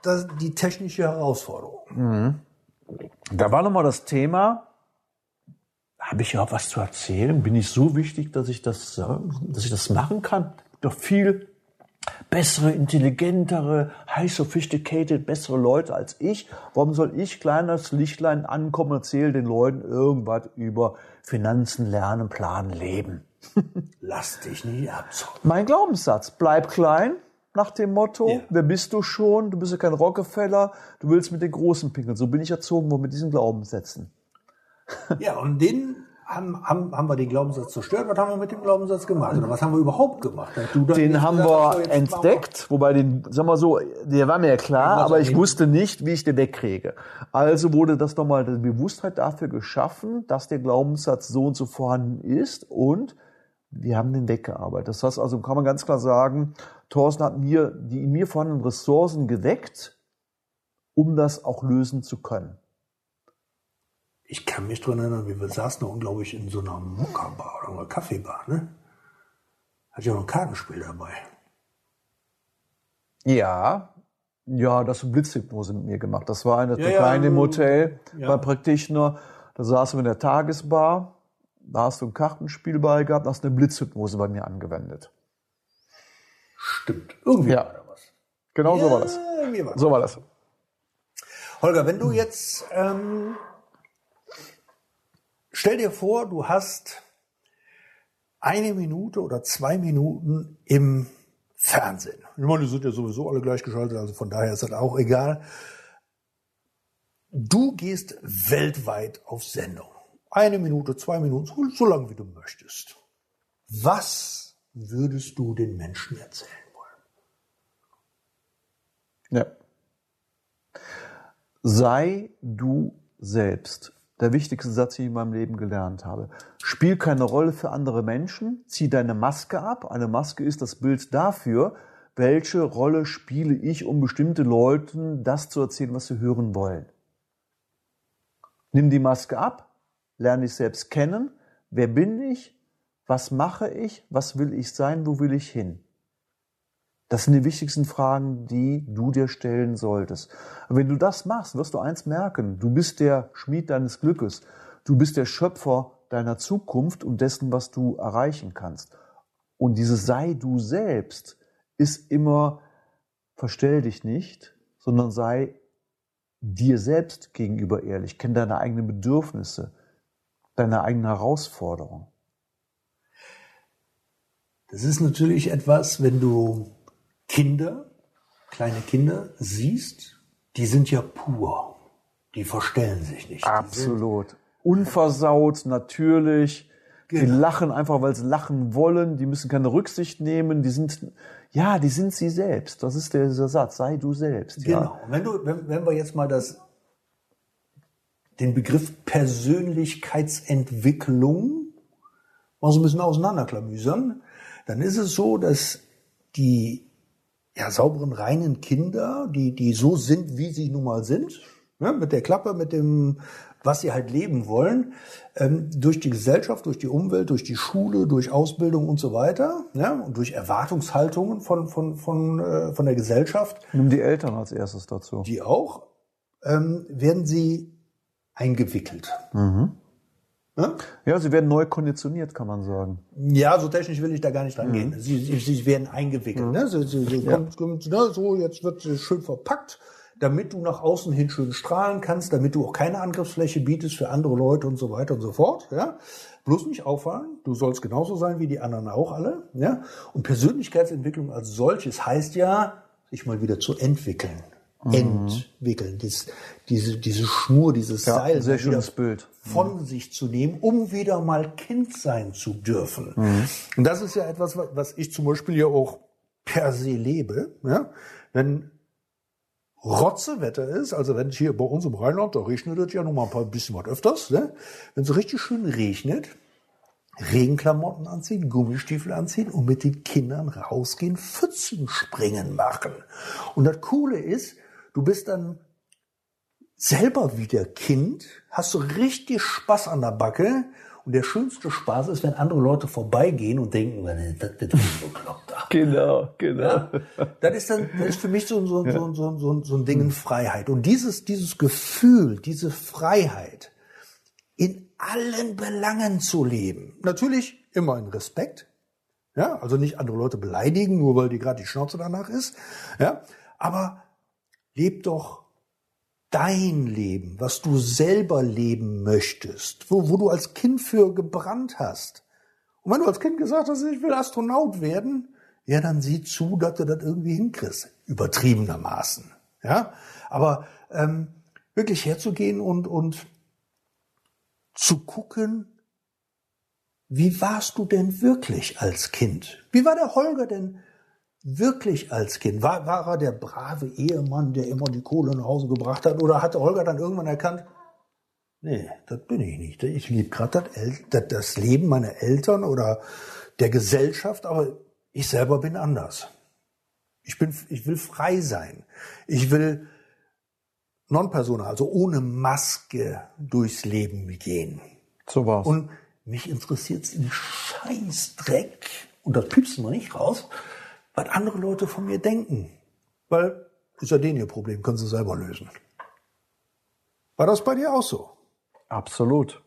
das, die technische Herausforderung. Mhm. Da war nochmal das Thema, habe ich ja was zu erzählen? Bin ich so wichtig, dass ich das, dass ich das machen kann? Doch viel bessere, intelligentere, high sophisticated, bessere Leute als ich. Warum soll ich, kleines Lichtlein, ankommen und erzähle den Leuten irgendwas über Finanzen, Lernen, Planen, Leben? *laughs* Lass dich nie abzocken. Mein Glaubenssatz, bleib klein, nach dem Motto, ja. wer bist du schon? Du bist ja kein Rockefeller, du willst mit den Großen pinkeln. So bin ich erzogen worden mit diesen Glaubenssätzen. Ja, und den haben, haben, haben wir den Glaubenssatz zerstört? Was haben wir mit dem Glaubenssatz gemacht? Oder was haben wir überhaupt gemacht? den haben wir entdeckt, wobei den, sagen wir so, der war mir ja klar, aber ich wusste nicht, wie ich den wegkriege. Also wurde das nochmal die Bewusstheit dafür geschaffen, dass der Glaubenssatz so und so vorhanden ist und wir haben den weggearbeitet. Das heißt also, kann man ganz klar sagen, Thorsten hat mir die in mir vorhandenen Ressourcen geweckt, um das auch lösen zu können ich kann mich dran erinnern, wir saßen da, glaube ich, in so einer Mokka-Bar oder einer Kaffeebar, ne? Hat ja noch ein Kartenspiel dabei. Ja, ja, das hat Blitzhypnose mit mir gemacht. Das war eine ja, kleine ja, im Hotel ja. bei Praktitioner. Da saßen wir in der Tagesbar. Da hast du ein Kartenspiel bei gehabt, hast eine Blitzhypnose bei mir angewendet. Stimmt. Irgendwie ja. war da was. Genau so war das. War so war das. Holger, wenn du jetzt ähm, Stell dir vor, du hast eine Minute oder zwei Minuten im Fernsehen. Ich meine, die sind ja sowieso alle gleichgeschaltet, also von daher ist das auch egal. Du gehst weltweit auf Sendung. Eine Minute, zwei Minuten, so, lange wie du möchtest. Was würdest du den Menschen erzählen wollen? Ja. Sei du selbst der wichtigste Satz, den ich in meinem Leben gelernt habe. Spiel keine Rolle für andere Menschen, zieh deine Maske ab. Eine Maske ist das Bild dafür, welche Rolle spiele ich, um bestimmte Leuten das zu erzählen, was sie hören wollen. Nimm die Maske ab, lerne dich selbst kennen. Wer bin ich? Was mache ich? Was will ich sein? Wo will ich hin? Das sind die wichtigsten Fragen, die du dir stellen solltest. Wenn du das machst, wirst du eins merken. Du bist der Schmied deines Glückes. Du bist der Schöpfer deiner Zukunft und dessen, was du erreichen kannst. Und dieses sei du selbst ist immer, verstell dich nicht, sondern sei dir selbst gegenüber ehrlich. Kenn deine eigenen Bedürfnisse, deine eigenen Herausforderungen. Das ist natürlich etwas, wenn du Kinder, kleine Kinder siehst, die sind ja pur. Die verstellen sich nicht. Absolut. Unversaut, natürlich. Die Genau. lachen einfach, weil sie lachen wollen. Die müssen keine Rücksicht nehmen. Die sind, ja, die sind sie selbst. Das ist der, dieser Satz. Sei du selbst. Genau. Ja. Wenn, du, wenn, wenn wir jetzt mal das, den Begriff Persönlichkeitsentwicklung mal so ein bisschen auseinanderklamüsern, dann ist es so, dass die ja, sauberen, reinen Kinder, die, die so sind, wie sie nun mal sind, ne, mit der Klappe, mit dem, was sie halt leben wollen, ähm, durch die Gesellschaft, durch die Umwelt, durch die Schule, durch Ausbildung und so weiter, ja, und durch Erwartungshaltungen von, von, von, äh, von der Gesellschaft, Nimm die Eltern als erstes dazu. die auch, ähm, werden sie eingewickelt. Ja? Ja, sie werden neu konditioniert, kann man sagen. Ja, so technisch will ich da gar nicht rangehen. Sie, sie, sie werden eingewickelt. Ne? Sie, sie, sie kommt, kommt, ne? So, jetzt wird sie schön verpackt, damit du nach außen hin schön strahlen kannst, damit du auch keine Angriffsfläche bietest für andere Leute und so weiter und so fort. Ja? Bloß nicht auffallen. Du sollst genauso sein wie die anderen auch alle. Ja? Und Persönlichkeitsentwicklung als solches heißt ja, sich mal wieder zu entwickeln. Entwickeln. Dies, diese, diese Schnur, dieses Ja, Seil. sehr schönes Bild. von sich zu nehmen, um wieder mal Kind sein zu dürfen. Und das ist ja etwas, wa- was ich zum Beispiel ja auch per se lebe. Ja? Wenn Rotzewetter ist, also wenn es hier bei uns im Rheinland, da regnet es ja noch mal ein paar bisschen was öfters, ne? wenn es richtig schön regnet, Regenklamotten anziehen, Gummistiefel anziehen und mit den Kindern rausgehen, Pfützenspringen machen. Und das Coole ist, du bist dann selber wieder Kind, hast du richtig Spaß an der Backe. Und der schönste Spaß ist, wenn andere Leute vorbeigehen und denken, "Was ist das für ein Bekloppter?" Genau, genau. Ja? Das ist dann, das ist für mich so, so, so, so, so, so ein Ding in Freiheit. Und dieses, dieses Gefühl, diese Freiheit, in allen Belangen zu leben. Natürlich immer in Respekt. Ja, also nicht andere Leute beleidigen, nur weil die gerade die Schnauze danach ist. Ja, aber leb doch dein Leben, was du selber leben möchtest, wo, wo du als Kind für gebrannt hast. Und wenn du als Kind gesagt hast, ich will Astronaut werden, ja, dann sieh zu, dass du das irgendwie hinkriegst. Übertriebenermaßen. Ja, aber ähm, wirklich herzugehen und, und zu gucken, wie warst du denn wirklich als Kind? Wie war der Holger denn wirklich als Kind? War, war er der brave Ehemann, der immer die Kohle nach Hause gebracht hat? Oder hat Holger dann irgendwann erkannt, nee, das bin ich nicht. Ich liebe gerade das, das, Leben meiner Eltern oder der Gesellschaft, aber ich selber bin anders. Ich, bin, ich will frei sein. Ich will non-persona, also ohne Maske durchs Leben gehen. So war's. Und mich interessiert's in Scheißdreck, und das piepsen wir nicht raus, was andere Leute von mir denken. Weil, ist ja denen ihr Problem, können sie selber lösen. War das bei dir auch so? Absolut.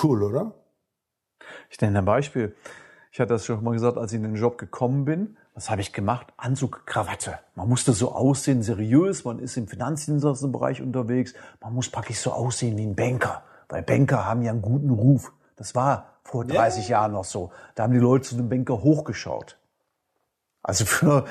Cool, oder? Ich nenne ein Beispiel. Ich hatte das schon mal gesagt, als ich in den Job gekommen bin. Was habe ich gemacht? Anzug, Krawatte. Man musste so aussehen, seriös. Man ist im Finanzdienstleistungsbereich unterwegs. Man muss praktisch so aussehen wie ein Banker. Weil Banker haben ja einen guten Ruf. Das war vor 30 Jahren noch so. Da haben die Leute zu dem Banker hochgeschaut. Also für,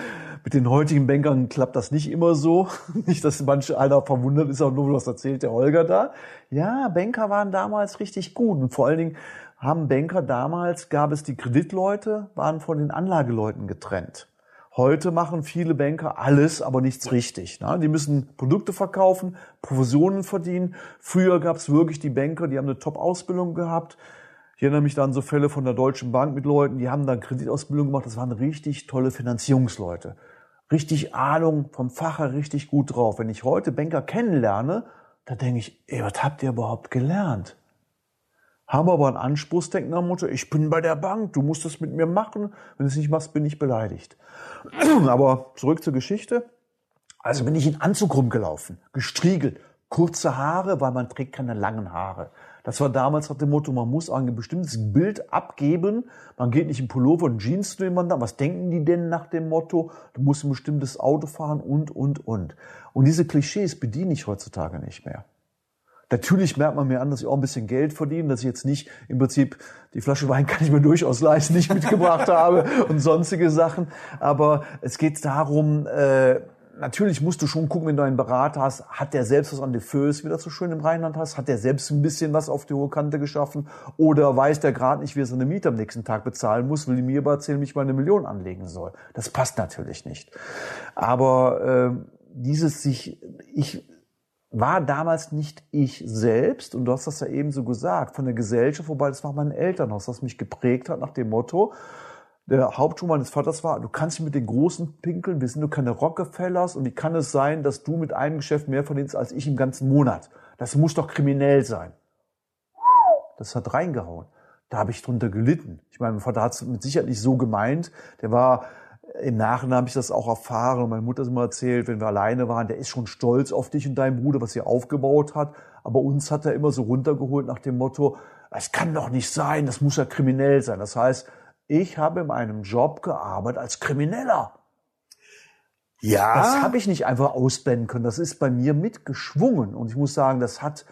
mit den heutigen Bankern klappt das nicht immer so. *laughs* Nicht, dass manche einer verwundert ist, auch nur, was erzählt der Holger da. Ja, Banker waren damals richtig gut. Und vor allen Dingen haben Banker damals, gab es die Kreditleute, waren von den Anlageleuten getrennt. Heute machen viele Banker alles, aber nichts richtig. Ne? Die müssen Produkte verkaufen, Provisionen verdienen. Früher gab es wirklich die Banker, die haben eine Top-Ausbildung gehabt. Ich erinnere mich da an so Fälle von der Deutschen Bank mit Leuten, die haben dann Kreditausbildung gemacht. Das waren richtig tolle Finanzierungsleute. Richtig Ahnung vom Fache, richtig gut drauf. Wenn ich heute Banker kennenlerne, da denke ich, ey, was habt ihr überhaupt gelernt? Haben aber einen Anspruchsdenken nach dem Motto, ich bin bei der Bank, du musst das mit mir machen. Wenn du es nicht machst, bin ich beleidigt. *clears throat* Aber zurück zur Geschichte. Also bin ich in Anzug rumgelaufen, gestriegelt, kurze Haare, weil man trägt keine langen Haare. Das war damals nach dem Motto, man muss ein bestimmtes Bild abgeben. Man geht nicht in Pullover und Jeans zu jemandem. Was denken die denn nach dem Motto? Du musst ein bestimmtes Auto fahren und, und, und. Und diese Klischees bediene ich heutzutage nicht mehr. Natürlich merkt man mir an, dass ich auch ein bisschen Geld verdiene, dass ich jetzt nicht im Prinzip die Flasche Wein kann ich mir durchaus leisten, nicht mitgebracht *laughs* habe und sonstige Sachen. Aber es geht darum, äh, natürlich musst du schon gucken, wenn du einen Berater hast, hat der selbst was an die Föß, wie das so schön im Rheinland hast, hat der selbst ein bisschen was auf die hohe Kante geschaffen oder weiß der gerade nicht, wie er seine Miete am nächsten Tag bezahlen muss, will mir aber erzählen, wie ich meine Million anlegen soll. Das passt natürlich nicht. Aber äh, dieses sich, ich war damals nicht ich selbst, und du hast das ja eben so gesagt, von der Gesellschaft, wobei das war mein Elternhaus, das mich geprägt hat nach dem Motto, der Hauptschuh meines Vaters war, du kannst nicht mit den Großen pinkeln, wir sind nur keine Rockefellers und wie kann es sein, dass du mit einem Geschäft mehr verdienst als ich im ganzen Monat? Das muss doch kriminell sein. Das hat reingehauen. Da habe ich drunter gelitten. Ich meine, mein Vater hat es mit Sicherheit nicht so gemeint. Der war, im Nachhinein habe ich das auch erfahren und meine Mutter hat es immer erzählt, wenn wir alleine waren, der ist schon stolz auf dich und deinen Bruder, was ihr aufgebaut hat. Aber uns hat er immer so runtergeholt nach dem Motto, es kann doch nicht sein, das muss ja kriminell sein. Das heißt, ich habe in einem Job gearbeitet als Krimineller. Ja. Das habe ich nicht einfach ausblenden können. Das ist bei mir mitgeschwungen. Und ich muss sagen, das hat,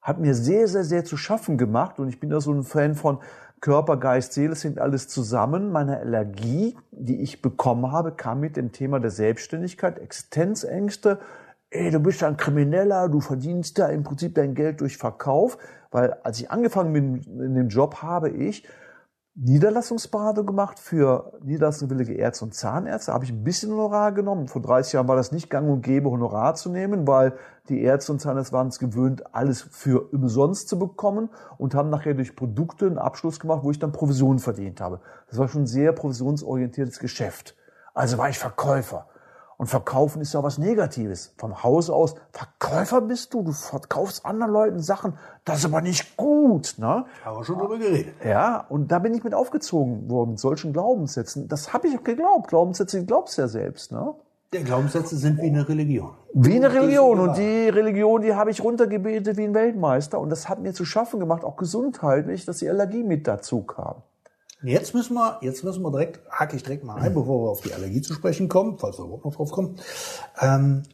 hat mir sehr, sehr, sehr zu schaffen gemacht. Und ich bin da so ein Fan von Körper, Geist, Seele sind alles zusammen. Meine Allergie, die ich bekommen habe, kam mit dem Thema der Selbstständigkeit, Existenzängste. Ey, du bist ein Krimineller, du verdienst da im Prinzip dein Geld durch Verkauf. Weil als ich angefangen bin in dem Job, habe ich Niederlassungsberatung gemacht für niederlassungswillige Ärzte und Zahnärzte. Habe ich ein bisschen Honorar genommen. Vor 30 Jahren war das nicht gang und gäbe, Honorar zu nehmen, weil die Ärzte und Zahnärzte waren es gewöhnt, alles für umsonst zu bekommen und haben nachher durch Produkte einen Abschluss gemacht, wo ich dann Provisionen verdient habe. Das war schon ein sehr provisionsorientiertes Geschäft. Also war ich Verkäufer. Und verkaufen ist ja was Negatives. Vom Haus aus, Verkäufer bist du, du verkaufst anderen Leuten Sachen, das ist aber nicht gut. Ne? Haben wir schon drüber geredet. Ja, und da bin ich mit aufgezogen worden, mit solchen Glaubenssätzen. Das habe ich auch geglaubt. Glaubenssätze, die glaubst du ja selbst. Ne? Der Glaubenssätze sind wie eine Religion. Wie eine Religion. Und die Religion, die habe ich runtergebetet wie ein Weltmeister. Und das hat mir zu schaffen gemacht, auch gesundheitlich, dass die Allergie mit dazu kam. Jetzt müssen wir, jetzt müssen wir direkt, hake ich direkt mal ein, bevor wir auf die Allergie zu sprechen kommen, falls wir überhaupt noch drauf kommen. Ähm,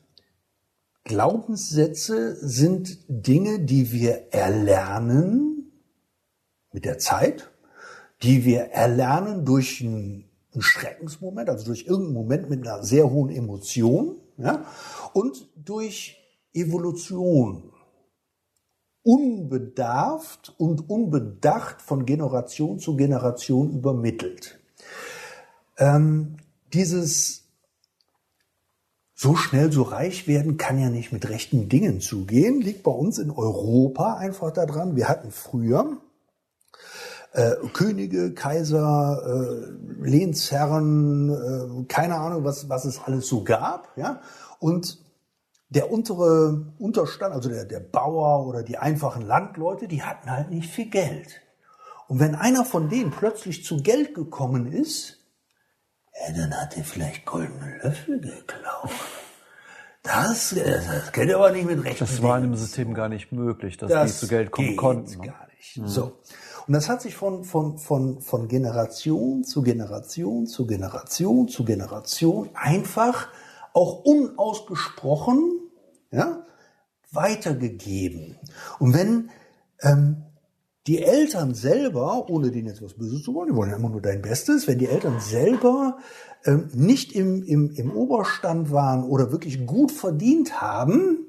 Glaubenssätze sind Dinge, die wir erlernen mit der Zeit, die wir erlernen durch einen, einen Schreckensmoment, also durch irgendeinen Moment mit einer sehr hohen Emotion, ja, und durch Evolution unbedarft und unbedacht von Generation zu Generation übermittelt. Ähm, dieses so schnell so reich werden kann ja nicht mit rechten Dingen zugehen, liegt bei uns in Europa einfach daran. Wir hatten früher äh, Könige, Kaiser, äh, Lehnsherren, äh, keine Ahnung, was, was es alles so gab, ja. Und der untere Unterstand, also der, der Bauer oder die einfachen Landleute, die hatten halt nicht viel Geld. Und wenn einer von denen plötzlich zu Geld gekommen ist, ja, dann hat er vielleicht goldene Löffel geklaut. Das, das geht aber nicht mit Recht. Das war in dem System gar nicht möglich, dass das die zu Geld kommen konnten. Ne? gar nicht. Mhm. So. Und das hat sich von, von, von, von Generation zu Generation zu Generation zu Generation einfach auch unausgesprochen ja, weitergegeben. Und wenn ähm, die Eltern selber, ohne denen jetzt was Böses zu wollen, die wollen ja immer nur dein Bestes, wenn die Eltern selber ähm, nicht im, im, im Oberstand waren oder wirklich gut verdient haben,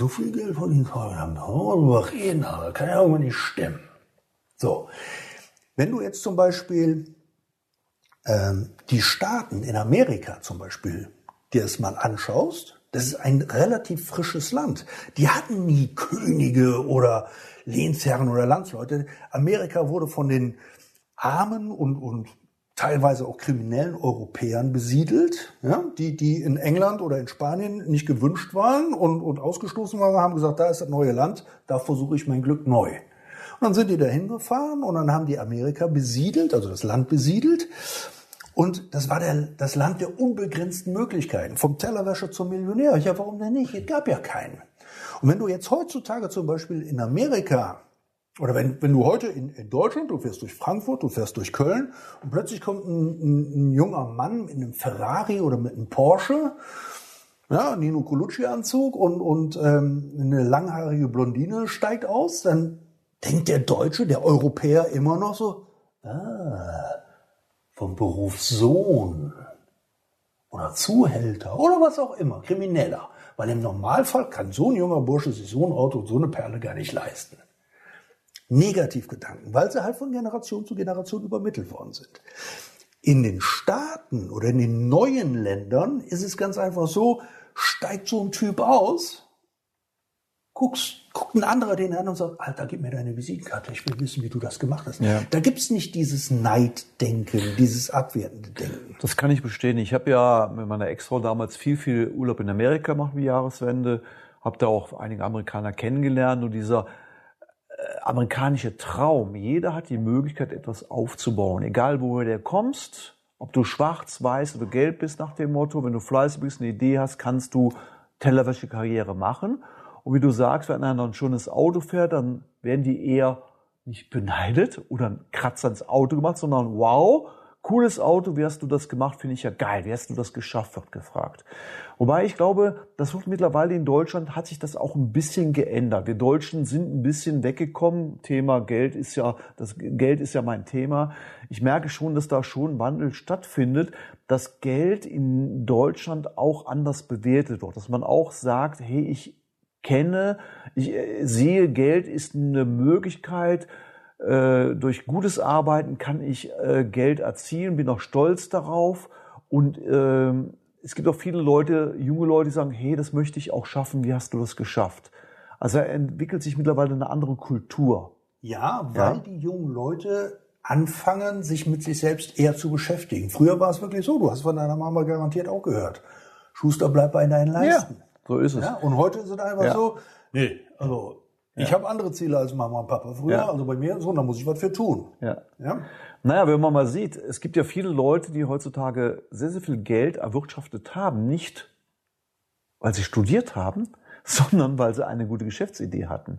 so viel Geld verdient haben, da wollen wir drüber reden, aber kann ja irgendwann nicht stimmen. So. Wenn du jetzt zum Beispiel ähm, die Staaten in Amerika zum Beispiel dir das mal anschaust, das ist ein relativ frisches Land. Die hatten nie Könige oder Lehnsherren oder Landsleute. Amerika wurde von den armen und, und teilweise auch kriminellen Europäern besiedelt, ja, die, die in England oder in Spanien nicht gewünscht waren und, und ausgestoßen waren, haben gesagt, da ist das neue Land, da versuche ich mein Glück neu. Und dann sind die dahin gefahren und dann haben die Amerika besiedelt, also das Land besiedelt. Und das war der, das Land der unbegrenzten Möglichkeiten. Vom Tellerwäscher zum Millionär. Ja, warum denn nicht? Es gab ja keinen. Und wenn du jetzt heutzutage zum Beispiel in Amerika oder wenn, wenn du heute in, in Deutschland, du fährst durch Frankfurt, du fährst durch Köln und plötzlich kommt ein, ein, ein junger Mann mit einem Ferrari oder mit einem Porsche, ja, Nino Colucci-Anzug und, und ähm, eine langhaarige Blondine steigt aus, dann denkt der Deutsche, der Europäer immer noch so, ah, vom Berufssohn oder Zuhälter oder was auch immer, Krimineller. Weil im Normalfall kann so ein junger Bursche sich so ein Auto und so eine Perle gar nicht leisten. Negativgedanken, weil sie halt von Generation zu Generation übermittelt worden sind. In den Staaten oder in den neuen Ländern ist es ganz einfach so, steigt so ein Typ aus, guckst, guckt ein anderer den an und sagt, Alter, gib mir deine Visitenkarte, ich will wissen, wie du das gemacht hast. Ja. Da gibt's nicht dieses Neiddenken, dieses abwertende Denken. Das kann ich bestehen. Ich habe ja mit meiner Ex-Frau damals viel, viel Urlaub in Amerika gemacht wie Jahreswende, habe da auch einige Amerikaner kennengelernt und dieser äh, amerikanische Traum, jeder hat die Möglichkeit, etwas aufzubauen, egal woher du kommst, ob du schwarz, weiß oder gelb bist nach dem Motto, wenn du fleißig bist, eine Idee hast, kannst du Tellerwäsche-Karriere machen. Und wie du sagst, wenn einer ein schönes Auto fährt, dann werden die eher nicht beneidet oder einen Kratzer ins Auto gemacht, sondern wow, cooles Auto, wie hast du das gemacht? Finde ich ja geil. Wie hast du das geschafft? wird gefragt. Wobei ich glaube, das wird mittlerweile in Deutschland hat sich das auch ein bisschen geändert. Wir Deutschen sind ein bisschen weggekommen. Thema Geld ist ja, das Geld ist ja mein Thema. Ich merke schon, dass da schon Wandel stattfindet, dass Geld in Deutschland auch anders bewertet wird. Dass man auch sagt, hey, ich kenne. Ich äh, sehe, Geld ist eine Möglichkeit, äh, durch gutes Arbeiten kann ich äh, Geld erzielen, bin auch stolz darauf. Und äh, es gibt auch viele Leute, junge Leute, die sagen, hey, das möchte ich auch schaffen, wie hast du das geschafft? Also entwickelt sich mittlerweile eine andere Kultur. Ja, weil ja? die jungen Leute anfangen, sich mit sich selbst eher zu beschäftigen. Früher war es wirklich so, du hast von deiner Mama garantiert auch gehört. Schuster, bleib bei deinen Leisten. Ja. So ist es. Ja, und heute ist es einfach ja. so, nee, also ja. ich habe andere Ziele als Mama und Papa früher, ja. also bei mir so, da muss ich was für tun. Ja. ja. Naja, wenn man mal sieht, es gibt ja viele Leute, die heutzutage sehr, sehr viel Geld erwirtschaftet haben, nicht weil sie studiert haben, *laughs* sondern weil sie eine gute Geschäftsidee hatten.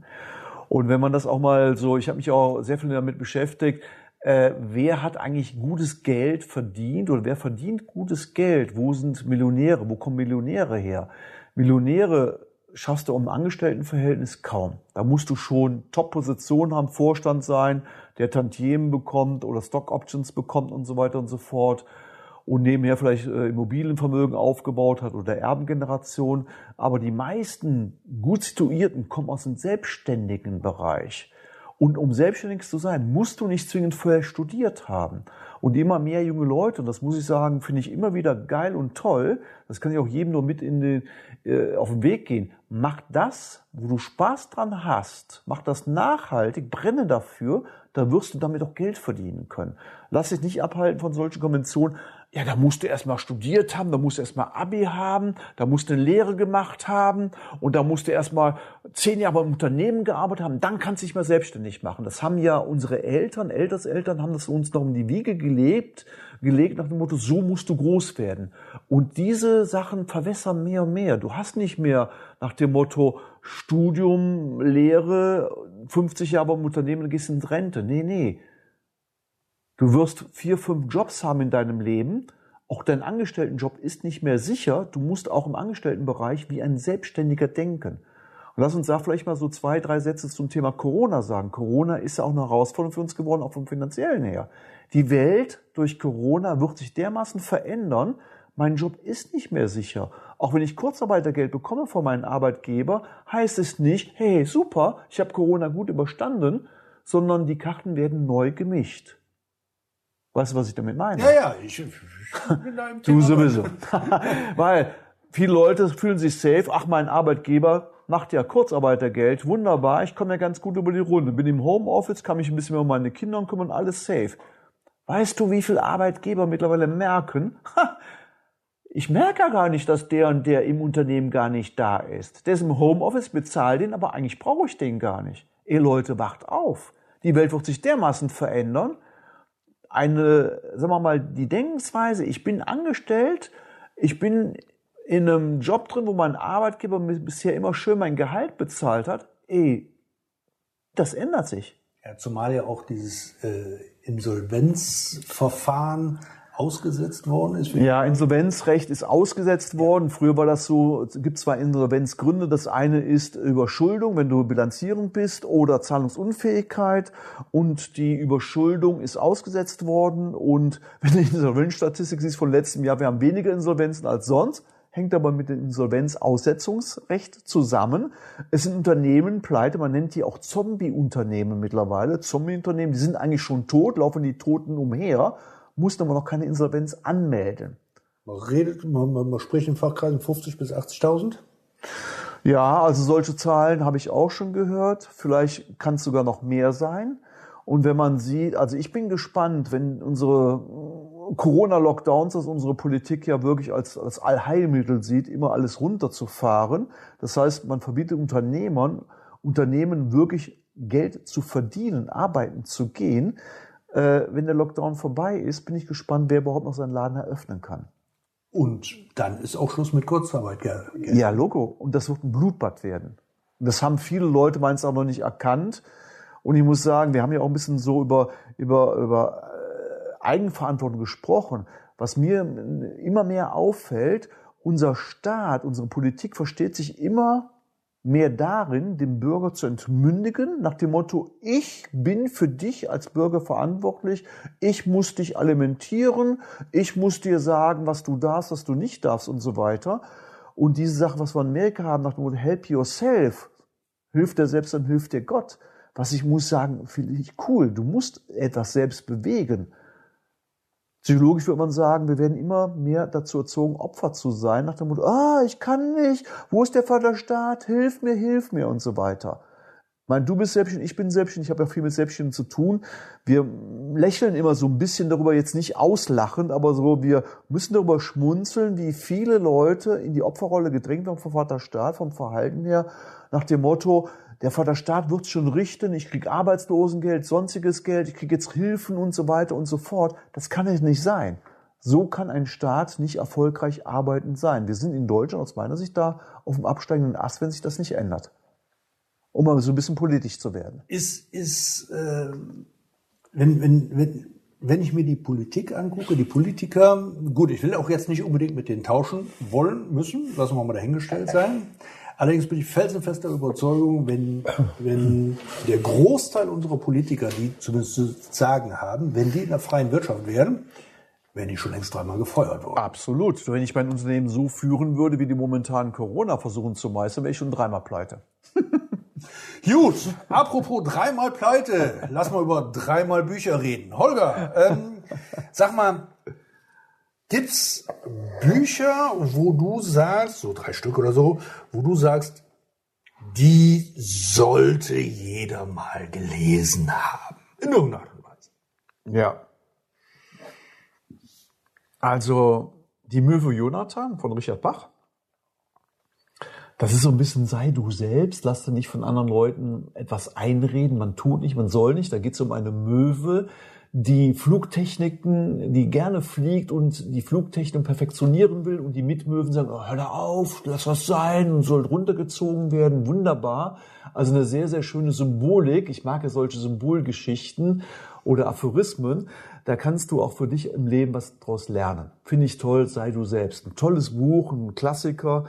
Und wenn man das auch mal so, ich habe mich auch sehr viel damit beschäftigt, äh, wer hat eigentlich gutes Geld verdient oder wer verdient gutes Geld? Wo sind Millionäre? Wo kommen Millionäre her? Millionäre schaffst du im Angestelltenverhältnis kaum. Da musst du schon Top-Position haben, Vorstand sein, der Tantiemen bekommt oder Stock-Options bekommt und so weiter und so fort und nebenher vielleicht äh, Immobilienvermögen aufgebaut hat oder Erbengeneration. Aber die meisten gut situierten kommen aus dem selbstständigen Bereich. Und um selbstständig zu sein, musst du nicht zwingend vorher studiert haben. Und immer mehr junge Leute, und das muss ich sagen, finde ich immer wieder geil und toll, das kann ich auch jedem nur mit in den, äh, auf den Weg gehen. Mach das, wo du Spaß dran hast, mach das nachhaltig, brenne dafür, da wirst du damit auch Geld verdienen können. Lass dich nicht abhalten von solchen Konventionen, ja, da musst du erstmal studiert haben, da musst du erstmal Abi haben, da musst du eine Lehre gemacht haben und da musst du erstmal zehn Jahre im Unternehmen gearbeitet haben, dann kannst du dich mal selbstständig machen. Das haben ja unsere Eltern, Elternseltern haben das uns noch in die Wiege gelebt, gelegt nach dem Motto, so musst du groß werden. Und diese Sachen verwässern mehr und mehr. Du hast nicht mehr nach dem Motto Studium, Lehre, 50 Jahre im Unternehmen, dann gehst du in Rente. Nee, nee. Du wirst vier, fünf Jobs haben in deinem Leben. Auch dein Angestelltenjob ist nicht mehr sicher. Du musst auch im Angestelltenbereich wie ein Selbstständiger denken. Und lass uns da vielleicht mal so zwei, drei Sätze zum Thema Corona sagen. Corona ist ja auch eine Herausforderung für uns geworden, auch vom finanziellen her. Die Welt durch Corona wird sich dermaßen verändern. Mein Job ist nicht mehr sicher. Auch wenn ich Kurzarbeitergeld bekomme von meinem Arbeitgeber, heißt es nicht, hey, super, ich habe Corona gut überstanden, sondern die Karten werden neu gemischt. Weißt du, was ich damit meine? Ja, ja, ich, ich bin da im *laughs* Thema. Du sowieso. *laughs* Weil viele Leute fühlen sich safe. Ach, mein Arbeitgeber macht ja Kurzarbeitergeld. Wunderbar, ich komme ja ganz gut über die Runde. Bin im Homeoffice, kann mich ein bisschen mehr um meine Kinder kümmern, alles safe. Weißt du, wie viele Arbeitgeber mittlerweile merken? *laughs* ich merke ja gar nicht, dass der und der im Unternehmen gar nicht da ist. Der ist im Homeoffice, bezahlt den, aber eigentlich brauche ich den gar nicht. Ey Leute, wacht auf. Die Welt wird sich dermaßen verändern eine, sagen wir mal, die Denkensweise, ich bin angestellt, ich bin in einem Job drin, wo mein Arbeitgeber mir bisher immer schön mein Gehalt bezahlt hat, ey, das ändert sich. Ja, zumal ja auch dieses äh, Insolvenzverfahren ausgesetzt worden ist? Ja, Insolvenzrecht ist ausgesetzt worden. Früher war das so, es gibt zwei Insolvenzgründe. Das eine ist Überschuldung, wenn du bilanzierend bist, oder Zahlungsunfähigkeit. Und die Überschuldung ist ausgesetzt worden. Und *laughs* wenn du die Insolvenzstatistik siehst von letztem Jahr, wir haben weniger Insolvenzen als sonst hängt aber mit dem Insolvenzaussetzungsrecht zusammen. Es sind Unternehmen pleite, man nennt die auch Zombie-Unternehmen mittlerweile. Zombie-Unternehmen, die sind eigentlich schon tot, laufen die Toten umher musste man noch keine Insolvenz anmelden. Man redet, man, man, man spricht im Fachkreis 50 bis 80.000? Ja, also solche Zahlen habe ich auch schon gehört. Vielleicht kann es sogar noch mehr sein. Und wenn man sieht, also ich bin gespannt, wenn unsere Corona-Lockdowns, dass unsere Politik ja wirklich als, als Allheilmittel sieht, immer alles runterzufahren. Das heißt, man verbietet Unternehmern, Unternehmen wirklich Geld zu verdienen, arbeiten zu gehen. Äh, wenn der Lockdown vorbei ist, bin ich gespannt, wer überhaupt noch seinen Laden eröffnen kann. Und dann ist auch Schluss mit Kurzarbeit. Gell? Ja, Logo. Und das wird ein Blutbad werden. Das haben viele Leute meines auch noch nicht erkannt. Und ich muss sagen, wir haben ja auch ein bisschen so über, über, über äh, Eigenverantwortung gesprochen. Was mir immer mehr auffällt, unser Staat, unsere Politik versteht sich immer mehr darin, den Bürger zu entmündigen, nach dem Motto, ich bin für dich als Bürger verantwortlich, ich muss dich alimentieren, ich muss dir sagen, was du darfst, was du nicht darfst und so weiter. Und diese Sache, was wir in Amerika haben, nach dem Motto, help yourself, hilft dir selbst, dann hilft dir Gott. Was ich muss sagen, finde ich cool. Du musst etwas selbst bewegen. Psychologisch würde man sagen, wir werden immer mehr dazu erzogen, Opfer zu sein, nach dem Motto, ah, ich kann nicht, wo ist der Vaterstaat, hilf mir, hilf mir und so weiter. Ich meine, du bist selbstständig, ich bin selbstständig, ich habe ja viel mit Selbstständigen zu tun. Wir lächeln immer so ein bisschen darüber, jetzt nicht auslachend, aber so, wir müssen darüber schmunzeln, wie viele Leute in die Opferrolle gedrängt werden vom Vaterstaat, vom Verhalten her, nach dem Motto, der Vaterstaat wird schon richten, ich krieg Arbeitslosengeld, sonstiges Geld, ich krieg jetzt Hilfen und so weiter und so fort. Das kann es nicht sein. So kann ein Staat nicht erfolgreich arbeitend sein. Wir sind in Deutschland aus meiner Sicht da auf dem absteigenden Ast, wenn sich das nicht ändert. Um mal so ein bisschen politisch zu werden. Ist, ist äh, wenn, wenn, wenn, wenn ich mir die Politik angucke, die Politiker, gut, ich will auch jetzt nicht unbedingt mit denen tauschen wollen müssen, lassen wir mal dahingestellt sein. Allerdings bin ich felsenfester Überzeugung, wenn, wenn der Großteil unserer Politiker, die zumindest zu sagen haben, wenn die in der freien Wirtschaft wären, wären die schon längst dreimal gefeuert worden. Absolut. Wenn ich mein Unternehmen so führen würde, wie die momentanen Corona versuchen zu meistern, wäre ich schon dreimal pleite. *laughs* Gut, apropos dreimal pleite, lass mal über dreimal Bücher reden. Holger, ähm, sag mal, Gibt's Bücher, wo du sagst, so drei Stück oder so, wo du sagst, die sollte jeder mal gelesen haben? In irgendeiner Art und Weise. Ja. Also, die Möwe Jonathan von Richard Bach. Das ist so ein bisschen, sei du selbst, lass dir nicht von anderen Leuten etwas einreden, man tut nicht, man soll nicht. Da geht es um eine Möwe, die Flugtechniken, die gerne fliegt und die Flugtechnik perfektionieren will und die Mitmöwen sagen, oh, hör da auf, lass das sein und soll runtergezogen werden, wunderbar. Also eine sehr, sehr schöne Symbolik. Ich mag ja solche Symbolgeschichten oder Aphorismen. Da kannst du auch für dich im Leben was draus lernen. Finde ich toll, sei du selbst. Ein tolles Buch, ein Klassiker.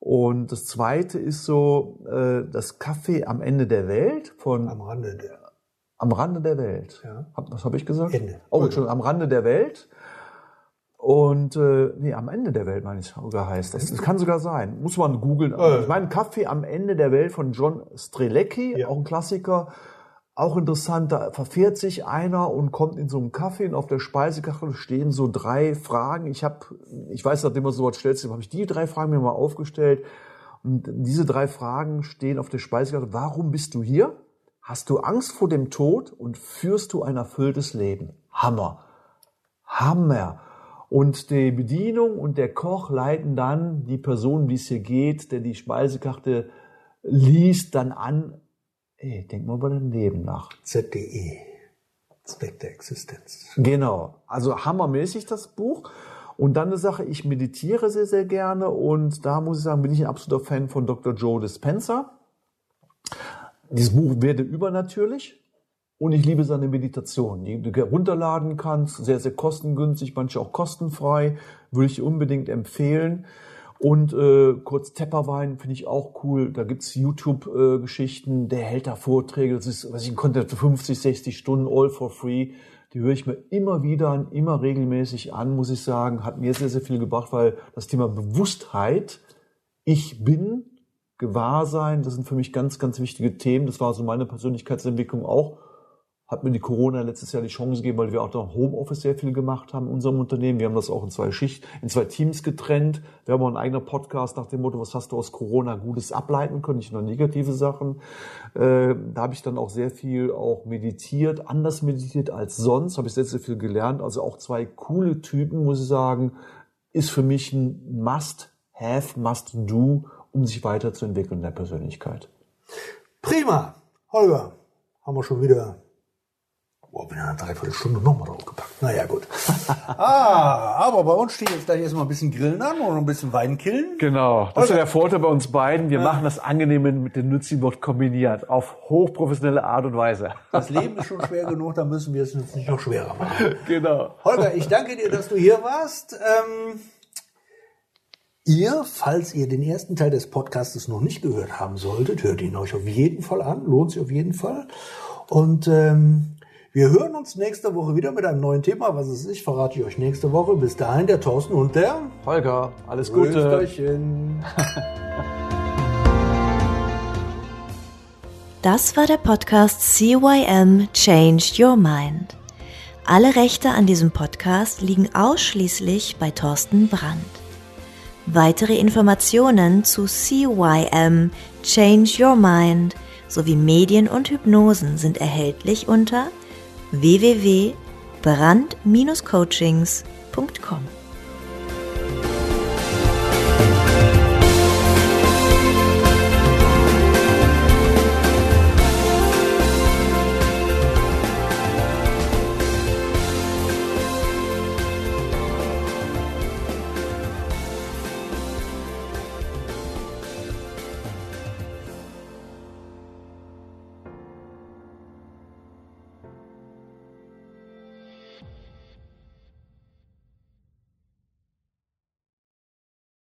Und das zweite ist so äh, das Kaffee am Ende der Welt von am Rande der am Rande der Welt. Ja. Was habe ich gesagt? Ende. Oh, schon am Rande der Welt. Und äh, nee, am Ende der Welt meine ich sogar heißt das. Das kann sogar sein. Muss man googeln. Äh. Ich meine Kaffee am Ende der Welt von John Strelecki, Ja. auch ein Klassiker. Auch interessant, da verfährt sich einer und kommt in so einem Kaffee und auf der Speisekachel stehen so drei Fragen. Ich habe, ich weiß, nachdem man so was stellt, habe ich die drei Fragen mir mal aufgestellt. Und diese drei Fragen stehen auf der Speisekachel. Warum bist du hier? Hast du Angst vor dem Tod und führst du ein erfülltes Leben? Hammer. Hammer. Und die Bedienung und der Koch leiten dann die Person, wie es hier geht, der die Speisekarte liest, dann an. Ey, denk mal über dein Leben nach. ZDE. Zweck der Existenz. Genau. Also hammermäßig das Buch. Und dann eine Sache, ich meditiere sehr, sehr gerne und da muss ich sagen, bin ich ein absoluter Fan von Dr. Joe Dispenza. Dieses Buch werde übernatürlich Und ich liebe seine Meditation, die du runterladen kannst, sehr, sehr kostengünstig, manche auch kostenfrei, würde ich unbedingt empfehlen. Und äh, kurz Tepperwein finde ich auch cool. Da gibt's YouTube-Geschichten, äh, der hält da Vorträge, das ist, was ich, ein Content für 50, 60 Stunden, all for free. Die höre ich mir immer wieder an, immer regelmäßig an, muss ich sagen. Hat mir sehr, sehr viel gebracht, weil das Thema Bewusstheit, ich bin, Gewahrsein, das sind für mich ganz, ganz wichtige Themen. Das war so meine Persönlichkeitsentwicklung auch hat mir die Corona letztes Jahr die Chance gegeben, weil wir auch da Homeoffice sehr viel gemacht haben in unserem Unternehmen. Wir haben das auch in zwei Schicht, in zwei Teams getrennt. Wir haben auch einen eigenen Podcast nach dem Motto, was hast du aus Corona Gutes ableiten können, nicht nur negative Sachen. Äh, da habe ich dann auch sehr viel auch meditiert, anders meditiert als sonst, habe ich sehr, sehr viel gelernt. Also auch zwei coole Typen, muss ich sagen, ist für mich ein Must-Have, Must-Do, um sich weiterzuentwickeln in der Persönlichkeit. Prima. Holger, haben wir schon wieder Boah, bin ja eine Dreiviertelstunde nochmal draufgepackt. Naja, gut. *laughs* ah, aber bei uns steht jetzt gleich erstmal ein bisschen Grillen an und ein bisschen Wein killen. Genau. Das ist ja der Vorteil bei uns beiden. Wir ja. machen das Angenehme mit dem Nützliwort kombiniert. Auf hochprofessionelle Art und Weise. Das Leben ist schon schwer genug, da müssen wir es jetzt nicht noch schwerer machen. *laughs* Genau. Holger, ich danke dir, dass du hier warst. Ähm, Ihr, falls ihr den ersten Teil des Podcastes noch nicht gehört haben solltet, hört ihn euch auf jeden Fall an, lohnt sich auf jeden Fall. Und ähm, wir hören uns nächste Woche wieder mit einem neuen Thema. Was es ist, verrate ich euch nächste Woche. Bis dahin der Thorsten und der Holger. Alles Gute. *laughs* Das war der Podcast CYM Change Your Mind. Alle Rechte an diesem Podcast liegen ausschließlich bei Thorsten Brandt. Weitere Informationen zu CYM Change Your Mind sowie Medien und Hypnosen sind erhältlich unter www.brand-coachings.com